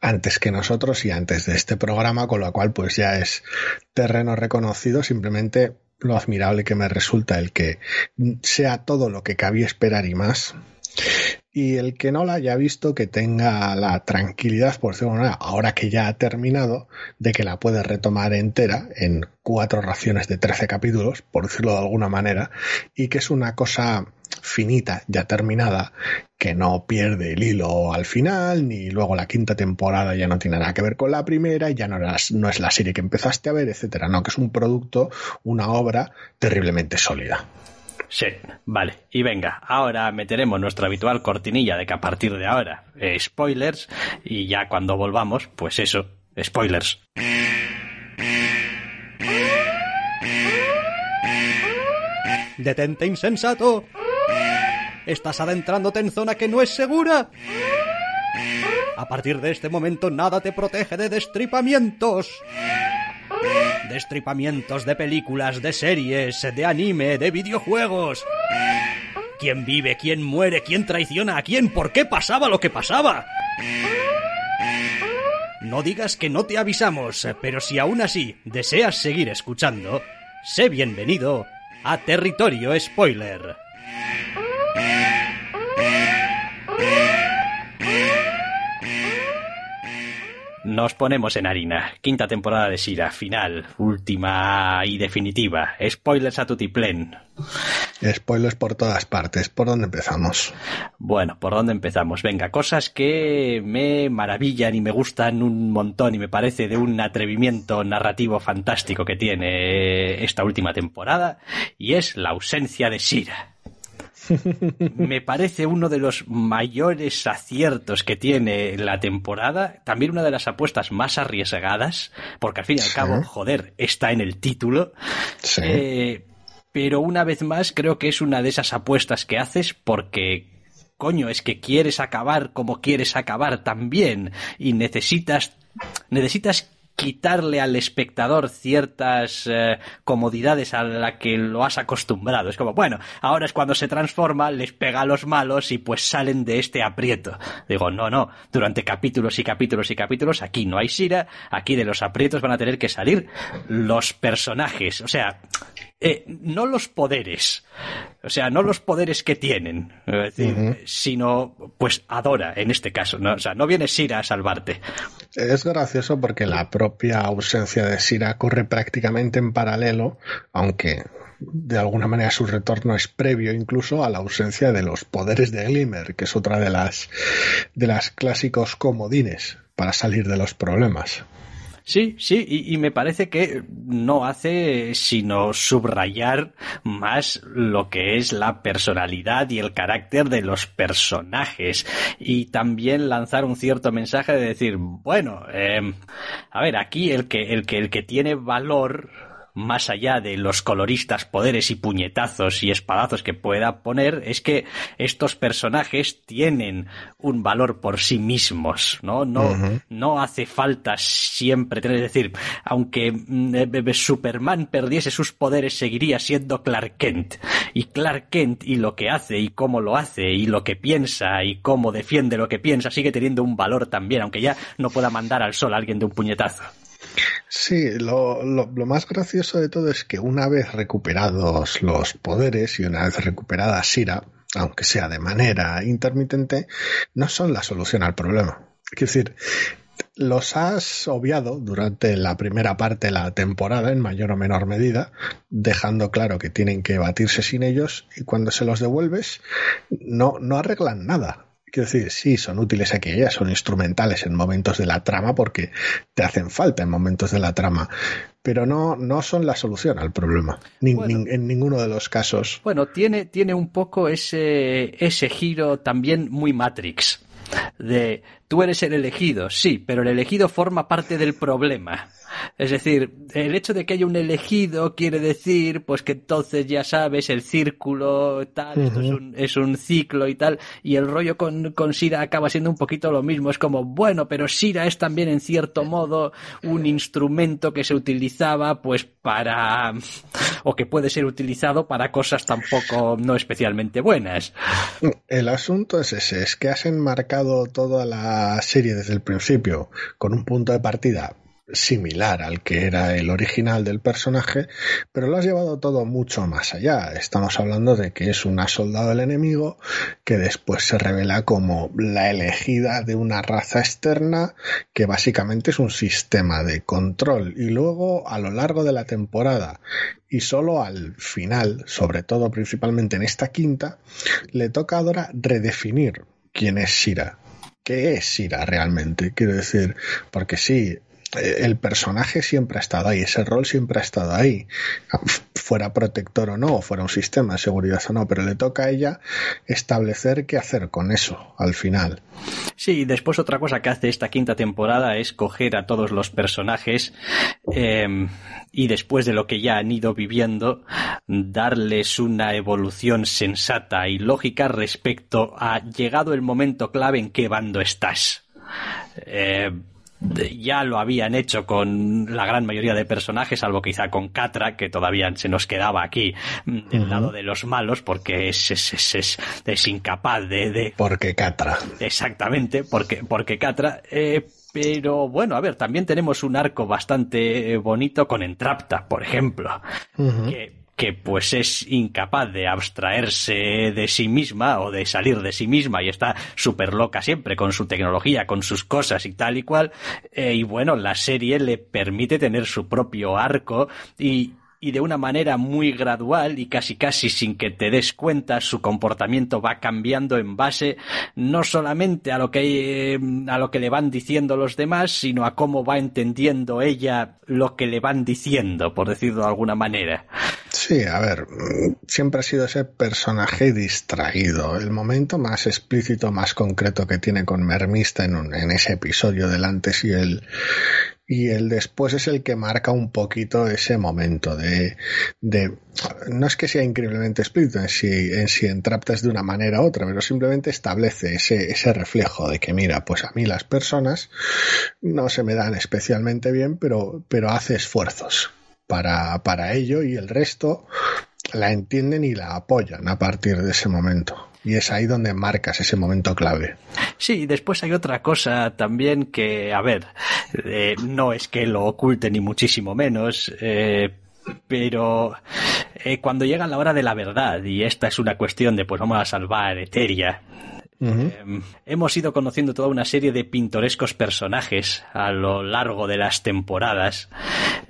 Speaker 2: antes que nosotros y antes de este programa, con lo cual pues ya es terreno reconocido, simplemente lo admirable que me resulta el que sea todo lo que cabía esperar y más. Y el que no la haya visto, que tenga la tranquilidad, por decirlo de manera, ahora que ya ha terminado, de que la puede retomar entera en cuatro raciones de 13 capítulos, por decirlo de alguna manera, y que es una cosa finita, ya terminada, que no pierde el hilo al final, ni luego la quinta temporada ya no tiene nada que ver con la primera, y ya no, no es la serie que empezaste a ver, etcétera. No, que es un producto, una obra terriblemente sólida.
Speaker 1: Sí, vale. Y venga, ahora meteremos nuestra habitual cortinilla de que a partir de ahora, eh, spoilers, y ya cuando volvamos, pues eso, spoilers.
Speaker 3: Detente insensato. Estás adentrándote en zona que no es segura. A partir de este momento nada te protege de destripamientos. destripamientos de películas, de series, de anime, de videojuegos. ¿Quién vive? ¿Quién muere? ¿Quién traiciona a quién? ¿Por qué pasaba lo que pasaba? No digas que no te avisamos, pero si aún así deseas seguir escuchando, sé bienvenido a Territorio Spoiler.
Speaker 1: Nos ponemos en harina. Quinta temporada de Sira, final, última y definitiva. Spoilers a tutiplén.
Speaker 2: Spoilers por todas partes. ¿Por dónde empezamos?
Speaker 1: Bueno, ¿por dónde empezamos? Venga, cosas que me maravillan y me gustan un montón y me parece de un atrevimiento narrativo fantástico que tiene esta última temporada y es la ausencia de Sira me parece uno de los mayores aciertos que tiene la temporada, también una de las apuestas más arriesgadas, porque al fin y al cabo, joder, está en el título. Eh, pero una vez más creo que es una de esas apuestas que haces porque coño, es que quieres acabar como quieres acabar también y necesitas necesitas quitarle al espectador ciertas eh, comodidades a la que lo has acostumbrado. Es como, bueno, ahora es cuando se transforma, les pega a los malos y pues salen de este aprieto. Digo, no, no, durante capítulos y capítulos y capítulos aquí no hay Sira, aquí de los aprietos van a tener que salir los personajes. O sea, eh, no los poderes, o sea, no los poderes que tienen, sino pues Adora en este caso, ¿no? o sea, no viene Sira a salvarte.
Speaker 2: Es gracioso porque la propia ausencia de Sira corre prácticamente en paralelo, aunque de alguna manera su retorno es previo incluso a la ausencia de los poderes de Glimmer, que es otra de las de las clásicos comodines para salir de los problemas.
Speaker 1: Sí, sí, y, me parece que no hace sino subrayar más lo que es la personalidad y el carácter de los personajes. Y también lanzar un cierto mensaje de decir, bueno, eh, a ver, aquí el que, el que, el que tiene valor más allá de los coloristas poderes y puñetazos y espadazos que pueda poner, es que estos personajes tienen un valor por sí mismos, ¿no? No, no hace falta siempre tener, es decir, aunque mm, eh, eh, Superman perdiese sus poderes, seguiría siendo Clark Kent. Y Clark Kent y lo que hace y cómo lo hace y lo que piensa y cómo defiende lo que piensa sigue teniendo un valor también, aunque ya no pueda mandar al sol a alguien de un puñetazo.
Speaker 2: Sí, lo, más gracioso de todo es que una vez recuperados los poderes y una vez recuperada Sira, aunque sea de manera intermitente, no son la solución al problema. Es decir, los has obviado durante la primera parte de la temporada en mayor o menor medida, dejando claro que tienen que batirse sin ellos y cuando se los devuelves no, no arreglan nada. Quiero decir, sí, son útiles aquí, ya son instrumentales en momentos de la trama porque te hacen falta en momentos de la trama, pero no, no son la solución al problema, en ninguno de los casos.
Speaker 1: Bueno, tiene, tiene un poco ese, ese giro también muy Matrix, de tú eres el elegido, sí, pero el elegido forma parte del problema. Es decir, el hecho de que haya un elegido quiere decir, pues que entonces ya sabes, el círculo, tal, esto es un, es un, ciclo y tal, y el rollo con, con Sira acaba siendo un poquito lo mismo. Es como, bueno, pero Sira es también en cierto modo un instrumento que se utilizaba, pues para, o que puede ser utilizado para cosas tampoco no especialmente buenas.
Speaker 2: El asunto es ese, es que has enmarcado toda la serie desde el principio con un punto de partida similar al que era el original del personaje, pero lo has llevado todo mucho más allá. Estamos hablando de que es una soldado del enemigo que después se revela como la elegida de una raza externa que básicamente es un sistema de control y luego a lo largo de la temporada y solo al final, sobre todo principalmente en esta quinta, le toca a Dora redefinir quién es Shira. ¿Qué es Shira realmente? Quiero decir, porque sí, el personaje siempre ha estado ahí, ese rol siempre ha estado ahí, fuera protector o no, fuera un sistema de seguridad o no, pero le toca a ella establecer qué hacer con eso al final.
Speaker 1: Sí, después otra cosa que hace esta quinta temporada es coger a todos los personajes em, y después de lo que ya han ido viviendo, darles una evolución sensata y lógica respecto a llegado el momento clave en qué bando estás. Eh, ya lo habían hecho con la gran mayoría de personajes, salvo quizá con Catra, que todavía se nos quedaba aquí mm, del lado de los malos, porque es, es, es, es incapaz de, de,
Speaker 2: Porque Catra.
Speaker 1: Exactamente, porque, porque Catra. Eh, pero bueno, a ver, también tenemos un arco bastante bonito con Entrapta, por ejemplo, uh -huh. que que pues es incapaz de abstraerse de sí misma o de salir de sí misma y está súper loca siempre con su tecnología, con sus cosas y tal y cual. Eh, y bueno, la serie le permite tener su propio arco y, y de una manera muy gradual y casi casi sin que te des cuenta su comportamiento va cambiando en base no solamente a lo que eh, a lo que le van diciendo los demás sino a cómo va entendiendo ella lo que le van diciendo por decirlo de alguna manera
Speaker 2: Sí, a ver, siempre ha sido ese personaje distraído. El momento más explícito, más concreto que tiene con Mermista en, un, en ese episodio del antes y el, y el después es el que marca un poquito ese momento de, de no es que sea increíblemente explícito en si, en si entraptas de una manera u otra, pero simplemente establece ese, ese reflejo de que mira, pues a mí las personas no se me dan especialmente bien, pero, pero hace esfuerzos para, para ello y el resto la entienden y la apoyan a partir de ese momento. Y es ahí donde marcas ese momento clave.
Speaker 1: Sí, después hay otra cosa también que, a ver, eh, no es que lo oculte ni muchísimo menos, eh, pero eh, cuando llega la hora de la verdad, y esta es una cuestión de pues vamos a salvar Eteria, Eh, hemos ido conociendo toda una serie de pintorescos personajes a lo largo de las temporadas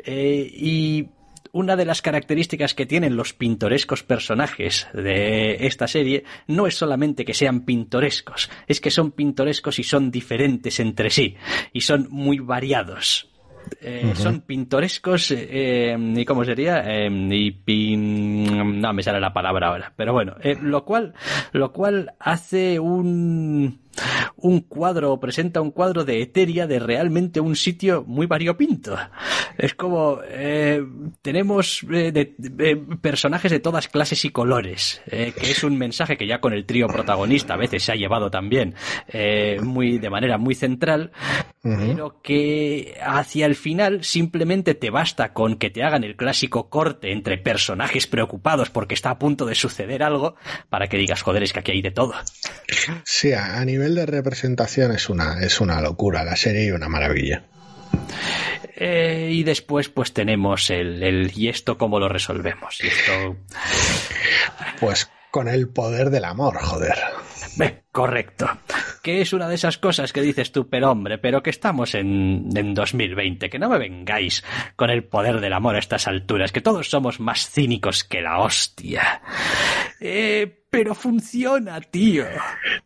Speaker 1: eh, y una de las características que tienen los pintorescos personajes de esta serie no es solamente que sean pintorescos, es que son pintorescos y son diferentes entre sí y son muy variados. Eh, uh -huh. Son pintorescos eh, y cómo sería eh, y pin... no me sale la palabra ahora, pero bueno, lo cual lo cual hace un un cuadro, presenta un cuadro de Eteria de realmente un sitio muy variopinto. Es como eh, tenemos eh, de, de, personajes de todas clases y colores, eh, que es un mensaje que ya con el trío protagonista a veces se ha llevado también muy de manera muy central, uh -huh. pero que hacia el final simplemente te basta con que te hagan el clásico corte entre personajes preocupados porque está a punto de suceder algo para que digas, joder, es que aquí hay de todo.
Speaker 2: Sí, a nivel de representación es una, es una locura la serie y una maravilla.
Speaker 1: Eh, y después pues tenemos el, el y esto cómo lo resolvemos. Y esto...
Speaker 2: Pues con el poder del amor, joder.
Speaker 1: Correcto. Que es una de esas cosas que dices tú, pero hombre, pero que estamos en, en 2020, que no me vengáis con el poder del amor a estas alturas, que todos somos más cínicos que la hostia. Eh, pero funciona, tío.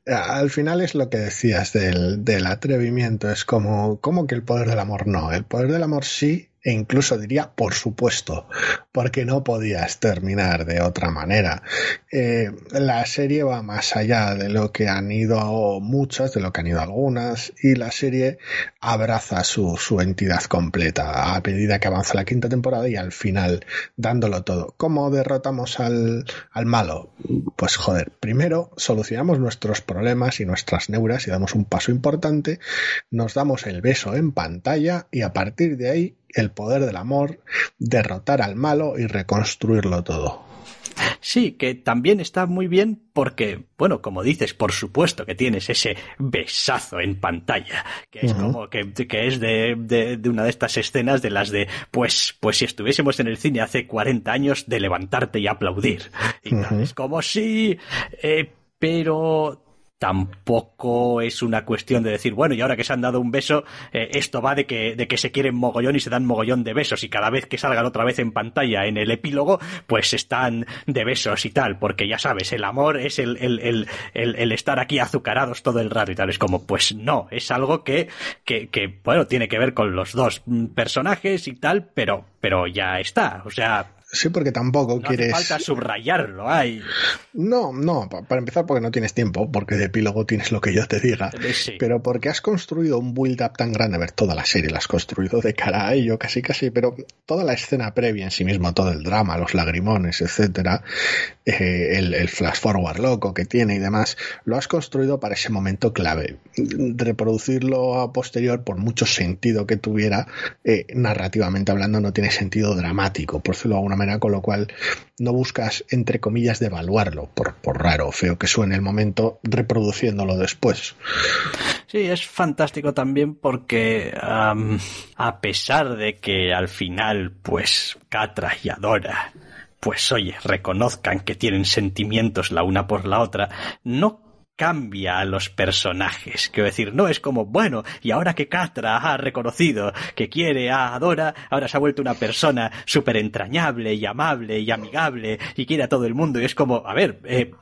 Speaker 2: Al final es lo que decías del, del atrevimiento, es como, como que el poder del amor no, el poder del amor sí, e incluso diría por supuesto, porque no podías terminar de otra manera. Eh, la serie va más allá de lo que han ido muchas, de lo que han ido algunas, y la serie abraza su, entidad completa a medida que avanza la quinta temporada y al final dándolo todo. ¿Cómo derrotamos al, al malo? Pues joder, primero solucionamos nuestros problemas y nuestras neuras y damos un paso importante, nos damos el beso en pantalla y a partir de ahí el poder del amor, derrotar al malo y reconstruirlo todo.
Speaker 1: Sí, que también está muy bien porque, bueno, como dices, por supuesto que tienes ese besazo en pantalla, que es uh -huh. como que, que es de, de, de, una de estas escenas de las de, pues, pues si estuviésemos en el cine hace 40 años, de levantarte y aplaudir. Y uh -huh. es como sí, eh, pero tampoco es una cuestión de decir, bueno, y ahora que se han dado un beso, eh, esto va de que, de que se quieren mogollón y se dan mogollón de besos y cada vez que salgan otra vez en pantalla en el epílogo, pues están de besos y tal, porque ya sabes, el amor es el, el, el, el, estar aquí azucarados todo el rato y tal. Es como, pues no, es algo que, que, que, bueno, tiene que ver con los dos personajes y tal, pero, pero ya está. O sea,
Speaker 2: Sí, porque tampoco
Speaker 1: no
Speaker 2: quieres.
Speaker 1: Hace falta subrayarlo, hay.
Speaker 2: No, no, para empezar porque no tienes tiempo, porque de epílogo tienes lo que yo te diga.
Speaker 1: Eh, sí.
Speaker 2: Pero porque has construido un build-up tan grande, a ver, toda la serie la has construido de cara a ello, casi casi, pero toda la escena previa en sí mismo, todo el drama, los lagrimones, etcétera, eh, el, el flash forward loco que tiene y demás, lo has construido para ese momento clave. Reproducirlo a posterior, por mucho sentido que tuviera, eh, narrativamente hablando, no tiene sentido dramático, por decirlo de alguna manera, con lo cual no buscas, entre comillas, devaluarlo, por, por raro o feo que suene el momento, reproduciéndolo después.
Speaker 1: Sí, es fantástico también porque a pesar de que al final, pues, Catra y Adora, pues oye, reconozcan que tienen sentimientos la una por la otra, no cambia a los personajes. Quiero decir, no es como, bueno, y ahora que Catra ha reconocido que quiere a Adora, ahora se ha vuelto una persona súper entrañable y amable y amigable y quiere a todo el mundo. Y es como, a ver, eh,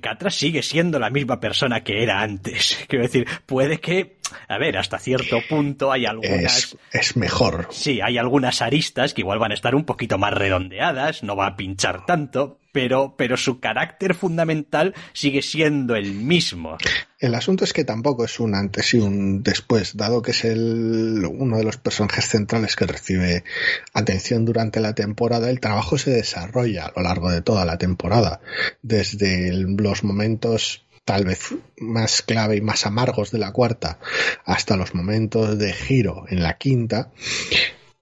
Speaker 1: Catra sigue siendo la misma persona que era antes. Quiero decir, puede que a ver, hasta cierto punto hay algunas.
Speaker 2: Es, es, mejor.
Speaker 1: Sí, hay algunas aristas que igual van a estar un poquito más redondeadas, no va a pinchar tanto, pero, pero su carácter fundamental sigue siendo el mismo.
Speaker 2: El asunto es que tampoco es un antes y un después, dado que es el, uno de los personajes centrales que recibe atención durante la temporada, el trabajo se desarrolla a lo largo de toda la temporada, desde los momentos tal vez más clave y más amargos de la cuarta hasta los momentos de giro en la quinta,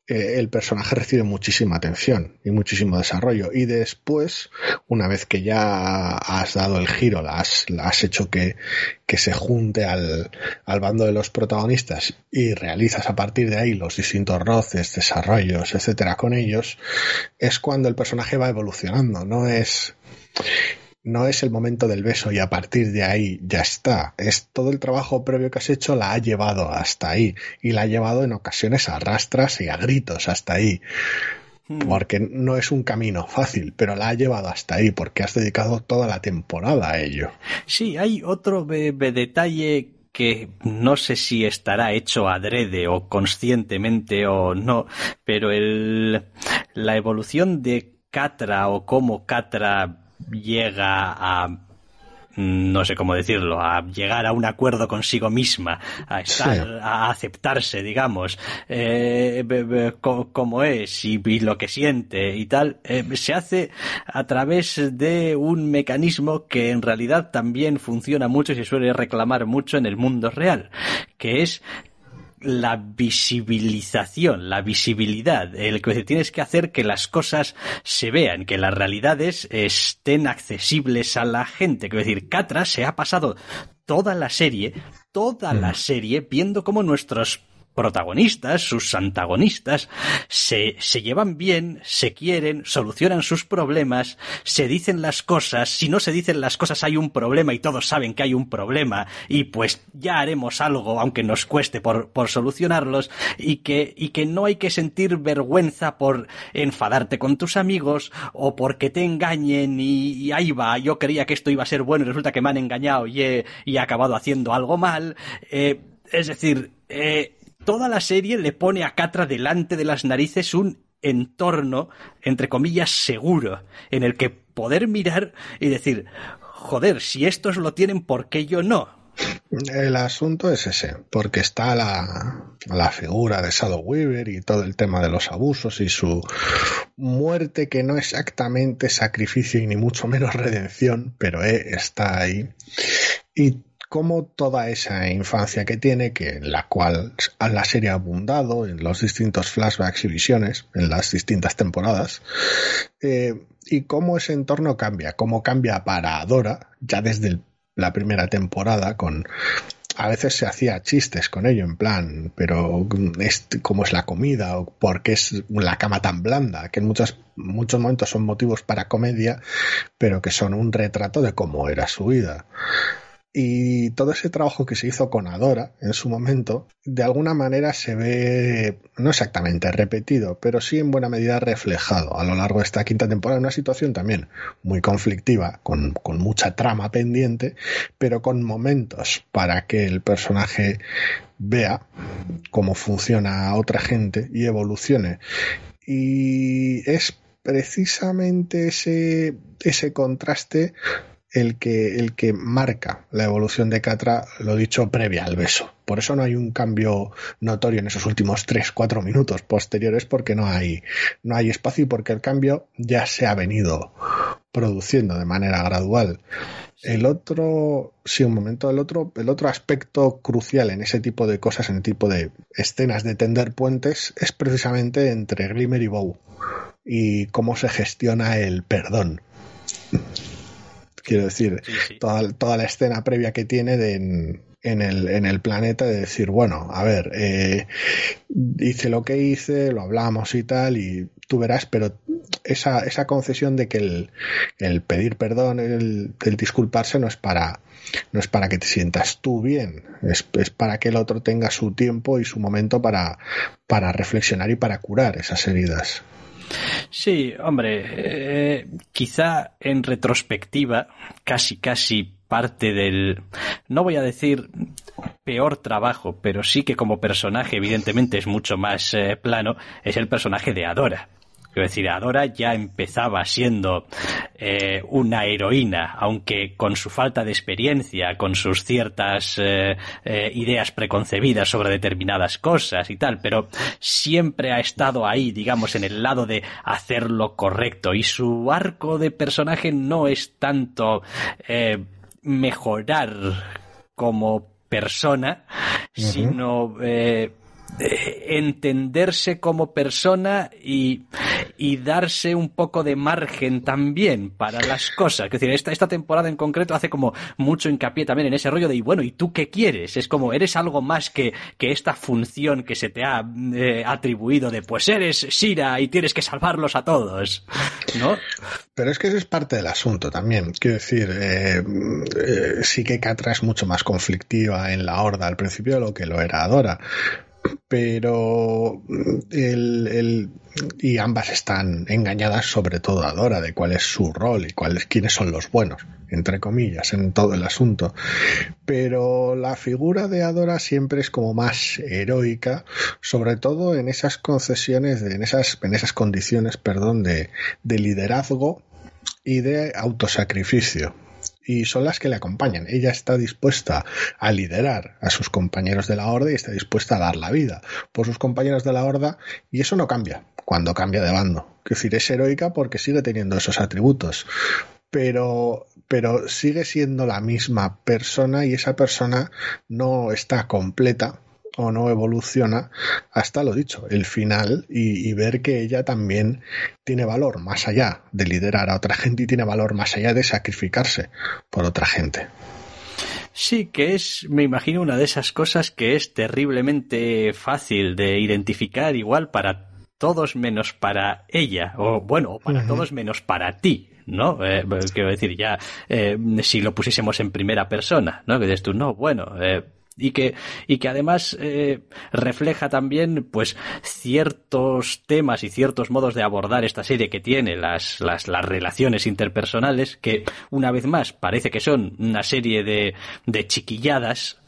Speaker 2: eh, el personaje recibe muchísima atención y muchísimo desarrollo. Y después, una vez que ya has dado el giro, la has, hecho que, que se junte al, al bando de los protagonistas y realizas a partir de ahí los distintos roces, desarrollos, etcétera, con ellos, es cuando el personaje va evolucionando. No es no es el momento del beso y a partir de ahí ya está. Es todo el trabajo previo que has hecho la ha llevado hasta ahí y la ha llevado en ocasiones a rastras y a gritos hasta ahí. Porque no es un camino fácil, pero la ha llevado hasta ahí porque has dedicado toda la temporada a ello.
Speaker 1: Sí, hay otro detalle que no sé si estará hecho adrede o conscientemente o no, pero el, la evolución de Catra o cómo Catra llega a no sé cómo decirlo, a llegar a un acuerdo consigo misma, a estar, sí. a aceptarse, digamos, eh, como es y, y, lo que siente y tal, eh, se hace a través de un mecanismo que en realidad también funciona mucho y se suele reclamar mucho en el mundo real, que es la visibilización, la visibilidad, el que tienes que hacer que las cosas se vean, que las realidades estén accesibles a la gente. Quiero decir, Catra se ha pasado toda la serie, toda la serie, viendo cómo nuestros protagonistas, sus antagonistas, se, se llevan bien, se quieren, solucionan sus problemas, se dicen las cosas, si no se dicen las cosas hay un problema y todos saben que hay un problema y pues ya haremos algo aunque nos cueste por, por solucionarlos y que, y que no hay que sentir vergüenza por enfadarte con tus amigos o porque te engañen y, ahí va, yo creía que esto iba a ser bueno y resulta que me han engañado y he, y acabado haciendo algo mal. Eh, es decir, eh, toda la serie le pone a Catra delante de las narices un entorno, entre comillas, seguro, en el que poder mirar y decir, joder, si estos lo tienen, ¿por qué yo no?
Speaker 2: El asunto es ese, porque está la, la figura de Shadow Weaver y todo el tema de los abusos y su muerte que no exactamente sacrificio y ni mucho menos redención, pero eh, está ahí. Y como toda esa infancia que tiene, que en la cual la serie ha abundado en los distintos flashbacks y visiones, en las distintas temporadas, eh, y cómo ese entorno cambia, cómo cambia para Dora, ya desde la primera temporada, con a veces se hacía chistes con ello, en plan, pero es cómo es la comida, o por qué es la cama tan blanda, que en muchos, muchos momentos son motivos para comedia, pero que son un retrato de cómo era su vida. Y todo ese trabajo que se hizo con Adora en su momento, de alguna manera se ve, no exactamente repetido, pero sí en buena medida reflejado a lo largo de esta quinta temporada, una situación también muy conflictiva, con, con mucha trama pendiente, pero con momentos para que el personaje vea cómo funciona otra gente y evolucione. Y es precisamente ese, ese contraste el que, el que marca la evolución de Catra, lo dicho, previa al beso. Por eso no hay un cambio notorio en esos últimos 3-4 minutos posteriores, porque no hay, no hay espacio y porque el cambio ya se ha venido produciendo de manera gradual. El otro, sí, un momento, el otro, el otro aspecto crucial en ese tipo de cosas, en el tipo de escenas de tender puentes, es precisamente entre Glimmer y Bow y cómo se gestiona el perdón. Quiero decir, Toda, toda, la escena previa que tiene de, en, el, en el planeta de decir, bueno, a ver, eh, hice lo que hice, lo hablamos y tal, y tú verás, pero esa, esa concesión de que el, el pedir perdón, el, el, disculparse no es para no es para que te sientas tú bien, es, es, para que el otro tenga su tiempo y su momento para, para reflexionar y para curar esas heridas.
Speaker 1: Sí, hombre, eh, quizá en retrospectiva, casi, casi parte del, no voy a decir peor trabajo, pero sí que como personaje evidentemente es mucho más eh, plano, es el personaje de Adora. Quiero decir, Adora ya empezaba siendo eh, una heroína, aunque con su falta de experiencia, con sus ciertas eh, eh, ideas preconcebidas sobre determinadas cosas y tal, pero siempre ha estado ahí, digamos, en el lado de hacer lo correcto. Y su arco de personaje no es tanto eh, mejorar como persona, uh -huh. sino eh, entenderse como persona y, y, darse un poco de margen también para las cosas. Es decir, esta, esta temporada en concreto hace como mucho hincapié también en ese rollo de, y bueno, ¿y tú qué quieres? Es como, eres algo más que, que esta función que se te ha eh, atribuido de, pues eres Shira y tienes que salvarlos a todos, ¿no?
Speaker 2: Pero es que eso es parte del asunto también. Quiero decir, eh, eh, sí que Catra es mucho más conflictiva en la Horda al principio de lo que lo era Adora pero el, el, y ambas están engañadas sobre todo a de cuál es su rol y cuáles quiénes son los buenos entre comillas en todo el asunto. Pero la figura de Adora siempre es como más heroica sobre todo en esas concesiones en esas en esas condiciones perdón de, de liderazgo y de autosacrificio y son las que le acompañan. Ella está dispuesta a liderar a sus compañeros de la horda y está dispuesta a dar la vida por sus compañeros de la horda y eso no cambia cuando cambia de bando. Es decir, es heroica porque sigue teniendo esos atributos, pero pero sigue siendo la misma persona y esa persona no está completa o no evoluciona hasta lo dicho, el final y, y, ver que ella también tiene valor más allá de liderar a otra gente y tiene valor más allá de sacrificarse por otra gente.
Speaker 1: Sí, que es, me imagino, una de esas cosas que es terriblemente fácil de identificar igual para todos menos para ella, o bueno, para uh -huh. todos menos para ti, ¿no? Eh, quiero decir, ya, eh, si lo pusiésemos en primera persona, ¿no? Que dices tú, no, bueno, eh, y que, y que además eh, refleja también pues ciertos temas y ciertos modos de abordar esta serie que tiene las, las, las relaciones interpersonales que una vez más parece que son una serie de, de chiquilladas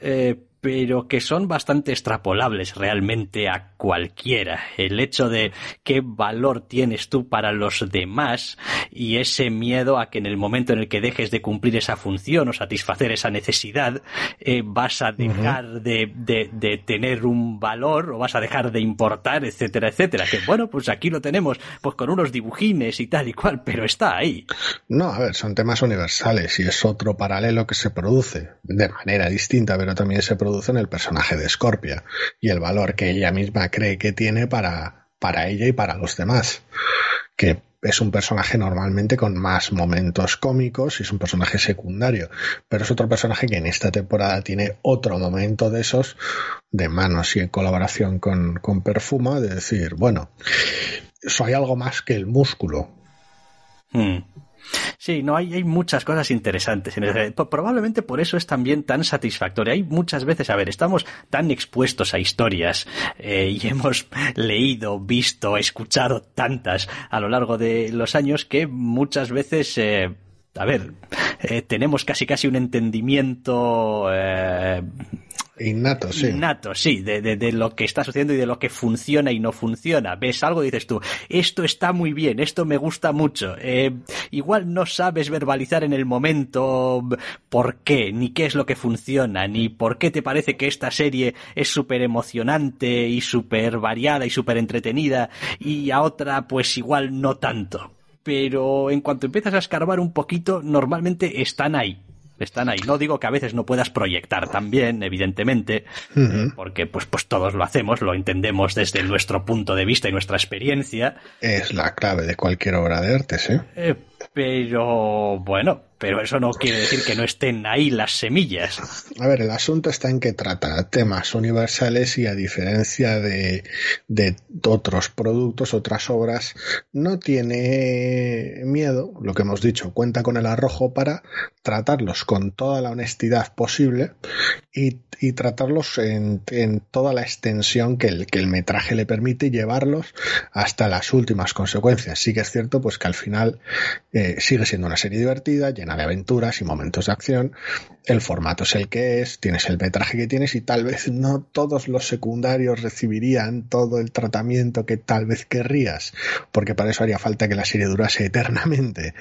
Speaker 1: eh, pero que son bastante extrapolables realmente a cualquiera. El hecho de qué valor tienes tú para los demás y ese miedo a que en el momento en el que dejes de cumplir esa función o satisfacer esa necesidad, eh, vas a dejar uh -huh. de, de, de, tener un valor o vas a dejar de importar, etcétera, etcétera. Que bueno, pues aquí lo tenemos, pues con unos dibujines y tal y cual, pero está ahí.
Speaker 2: No, a ver, son temas universales y es otro paralelo que se produce de manera distinta, pero también se produce en el personaje de Scorpia y el valor que ella misma cree que tiene para, para ella y para los demás. Que es un personaje normalmente con más momentos cómicos y es un personaje secundario, pero es otro personaje que en esta temporada tiene otro momento de esos de manos y en colaboración con, con Perfuma, de decir, bueno, soy algo más que el músculo.
Speaker 1: Hmm. Sí, no hay, hay muchas cosas interesantes. En el, probablemente por eso es también tan satisfactorio. Hay muchas veces, a ver, estamos tan expuestos a historias eh, y hemos leído, visto, escuchado tantas a lo largo de los años que muchas veces eh, a ver, eh, tenemos casi casi un entendimiento
Speaker 2: Innato, sí.
Speaker 1: Innato, sí, de, de, lo que está sucediendo y de lo que funciona y no funciona. Ves algo y dices tú, esto está muy bien, esto me gusta mucho. Eh, igual no sabes verbalizar en el momento por qué, ni qué es lo que funciona, ni por qué te parece que esta serie es súper emocionante y súper variada y súper entretenida y a otra pues igual no tanto. Pero en cuanto empiezas a escarbar un poquito, normalmente están ahí están ahí. No digo que a veces no puedas proyectar también, evidentemente, porque pues, pues todos lo hacemos, lo entendemos desde nuestro punto de vista y nuestra experiencia.
Speaker 2: Es la clave de cualquier obra de arte, ¿sí?
Speaker 1: Eh, pero bueno, pero eso no quiere decir que no estén ahí las semillas.
Speaker 2: A ver, el asunto está en que trata temas universales y a diferencia de, de otros productos, otras obras, no tiene miedo, lo que hemos dicho, cuenta con el arrojo para tratarlos con toda la honestidad posible y, y tratarlos en, en, toda la extensión que el, que el metraje le permite llevarlos hasta las últimas consecuencias. Sí que es cierto pues que al final eh, sigue siendo una serie divertida, de aventuras y momentos de acción. El formato es el que es, tienes el metraje que tienes y tal vez no todos los secundarios recibirían todo el tratamiento que tal vez querrías, porque para eso haría falta que la serie durase eternamente.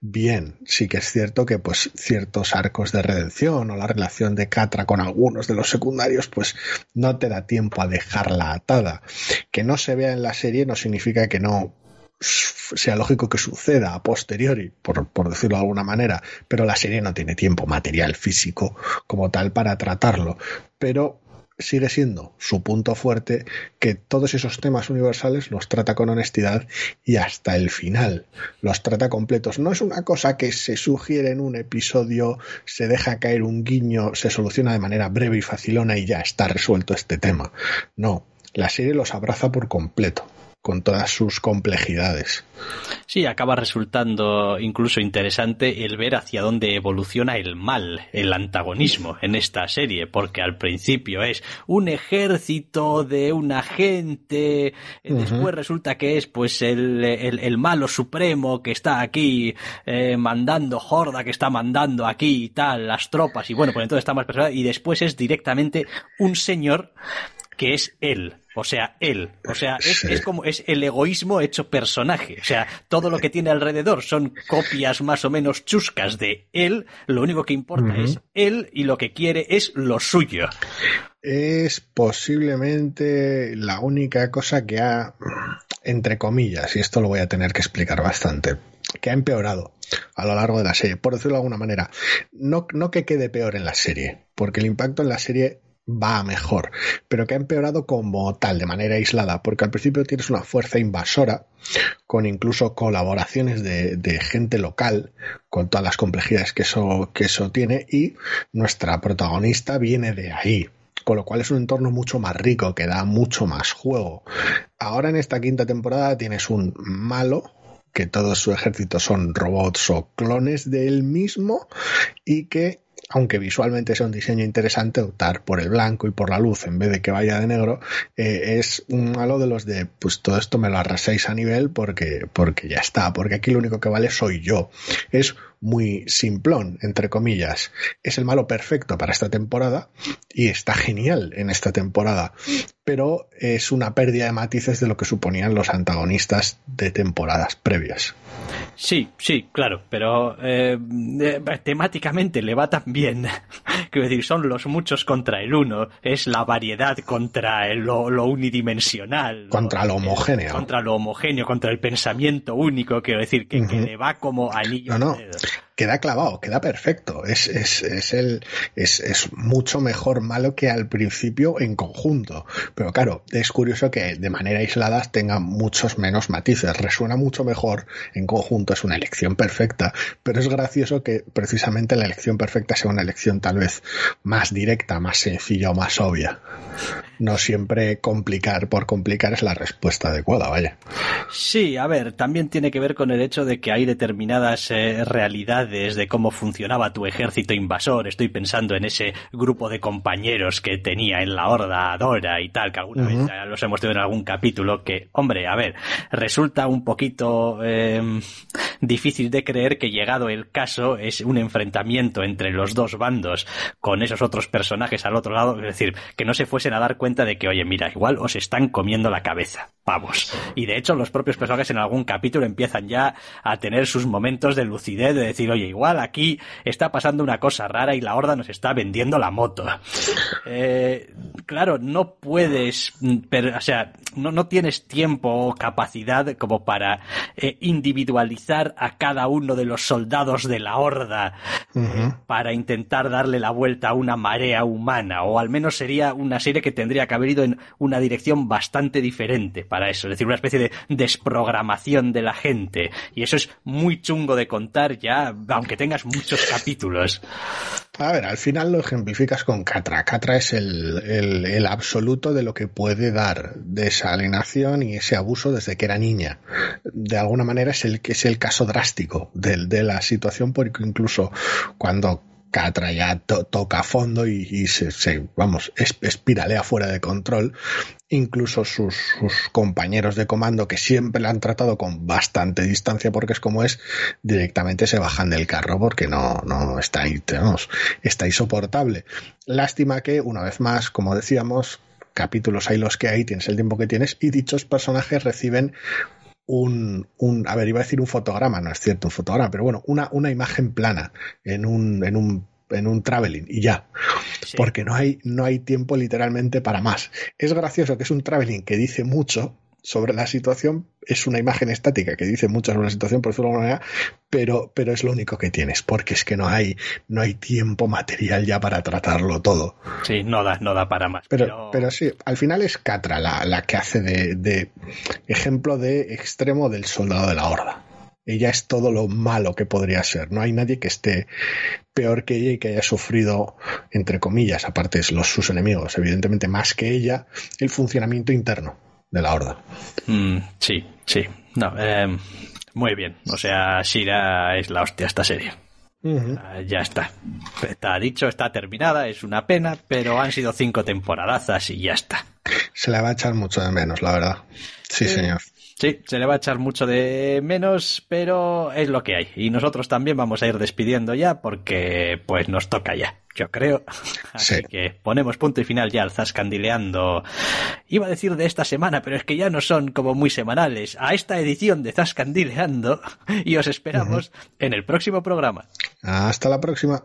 Speaker 2: Bien, sí que es cierto que pues ciertos arcos de redención o la relación de Catra con algunos de los secundarios pues no te da tiempo a dejarla atada. Que no se vea en la serie no significa que no sea lógico que suceda a posteriori, por, decirlo de alguna manera, pero la serie no tiene tiempo material físico como tal para tratarlo. Pero sigue siendo su punto fuerte que todos esos temas universales los trata con honestidad y hasta el final los trata completos. No es una cosa que se sugiere en un episodio, se deja caer un guiño, se soluciona de manera breve y facilona y ya está resuelto este tema. No, la serie los abraza por completo con todas sus complejidades.
Speaker 1: Sí, acaba resultando incluso interesante el ver hacia dónde evoluciona el mal, el antagonismo en esta serie, porque al principio es un ejército de una gente, después resulta que es pues el, el, malo supremo que está aquí eh, mandando Horda, que está mandando aquí y tal, las tropas, y bueno, pues entonces está más personal, y después es directamente un señor que es él, o sea, él. O sea, es, como es el egoísmo hecho personaje. O sea, todo lo que tiene alrededor son copias más o menos chuscas de él. Lo único que importa es él y lo que quiere es lo suyo.
Speaker 2: Es posiblemente la única cosa que ha, entre comillas, y esto lo voy a tener que explicar bastante, que ha empeorado a lo largo de la serie, por decirlo de alguna manera. No, no que quede peor en la serie, porque el impacto en la serie va mejor, pero que ha empeorado como tal, de manera aislada, porque al principio tienes una fuerza invasora, con incluso colaboraciones de, de gente local, con todas las complejidades que eso, que eso tiene, y nuestra protagonista viene de ahí, con lo cual es un entorno mucho más rico, que da mucho más juego. Ahora en esta quinta temporada tienes un malo, que todo su ejército son robots o clones de él mismo, y que aunque visualmente sea un diseño interesante, optar por el blanco y por la luz en vez de que vaya de negro, eh, es un malo de los de, pues todo esto me lo arraséis a nivel porque, porque ya está, porque aquí lo único que vale soy yo. Es muy simplón, entre comillas. Es el malo perfecto para esta temporada y está genial en esta temporada, pero es una pérdida de matices de lo que suponían los antagonistas de temporadas previas.
Speaker 1: Sí, sí, claro, pero eh, eh, temáticamente le va tan bien. Quiero decir, son los muchos contra el uno, es la variedad contra lo, unidimensional.
Speaker 2: Contra lo, homogéneo.
Speaker 1: contra lo homogéneo, contra el pensamiento único, quiero decir, que, le va como anillo.
Speaker 2: No, no queda clavado, queda perfecto. Es, es, es, el, es, es mucho mejor malo que al principio en conjunto. Pero claro, es curioso que de manera aislada tenga muchos menos matices. Resuena mucho mejor en conjunto, es una elección perfecta. Pero es gracioso que precisamente la elección perfecta sea una elección tal vez más directa, más sencilla o más obvia. No siempre complicar por complicar es la respuesta adecuada, vaya.
Speaker 1: Sí, a ver, también tiene que ver con el hecho de que hay determinadas eh, realidades de cómo funcionaba tu ejército invasor. Estoy pensando en ese grupo de compañeros que tenía en la horda Dora y tal, que alguna vez los hemos tenido en algún capítulo, que, hombre, a ver, resulta un poquito, em, difícil de creer que llegado el caso es un enfrentamiento entre los dos bandos con esos otros personajes al otro lado, es decir, que no se fuesen a dar cuenta de que, oye, mira, igual os están comiendo la cabeza, vamos. Y de hecho los propios personajes en algún capítulo empiezan ya a tener sus momentos de lucidez, de decir, oye, igual aquí está pasando una cosa rara y la horda nos está vendiendo la moto. Eh, claro, no puedes, o sea, no, no tienes tiempo o capacidad como para eh, individualizar a cada uno de los soldados de la horda para intentar darle la vuelta a una marea humana, o al menos sería una serie que tendría que haber ido en una dirección bastante diferente para eso, es decir, una especie de desprogramación de la gente. Y eso es muy chungo de contar ya, aunque tengas muchos capítulos.
Speaker 2: A ver, al final lo ejemplificas con Catra. Catra es el, el, absoluto de lo que puede dar de esa alienación y ese abuso desde que era niña. De alguna manera es el, es el caso drástico de, de la situación porque incluso cuando Catra ya toca a fondo y, se, vamos, espiralea fuera de control. Incluso sus, compañeros de comando, que siempre la han tratado con bastante distancia porque es como es, directamente se bajan del carro porque no, no está ahí, tenemos, está insoportable. Lástima que, una vez más, como decíamos, capítulos hay los que hay, tienes el tiempo que tienes, y dichos personajes reciben un, un, a ver, iba a decir un fotograma, no es cierto, un fotograma, pero bueno, una, una imagen plana en un, en un en un traveling y ya. Porque no hay, no hay tiempo literalmente para más. Es gracioso que es un traveling que dice mucho, sobre la situación, es una imagen estática que dice mucho sobre la situación, por decirlo de alguna manera, pero, pero es lo único que tienes, porque es que no hay, no hay tiempo material ya para tratarlo todo.
Speaker 1: Sí, no da, no da para más.
Speaker 2: Pero, pero... sí, al final es Catra la, la que hace de, de ejemplo de extremo del soldado de la horda ella es todo lo malo que podría ser. No hay nadie que esté peor que ella y que haya sufrido, entre comillas, aparte de los, sus enemigos, evidentemente más que ella, el funcionamiento interno de la horda.
Speaker 1: Mm, sí, sí. No, em, muy bien. O sea, Shira es la hostia esta serie. Ah, ya está. Está dicho, está terminada, es una pena, pero han sido cinco temporadazas y ya está.
Speaker 2: Se le va a echar mucho de menos, la verdad. Sí, señor.
Speaker 1: Sí, se le va a echar mucho de menos, pero es lo que hay. Y nosotros también vamos a ir despidiendo ya porque pues nos toca ya, yo creo. Así que ponemos punto y final ya al Zascandileando. Iba a decir de esta semana, pero es que ya no son como muy semanales. A esta edición de Zascandileando y os esperamos en el próximo programa.
Speaker 2: Hasta la próxima.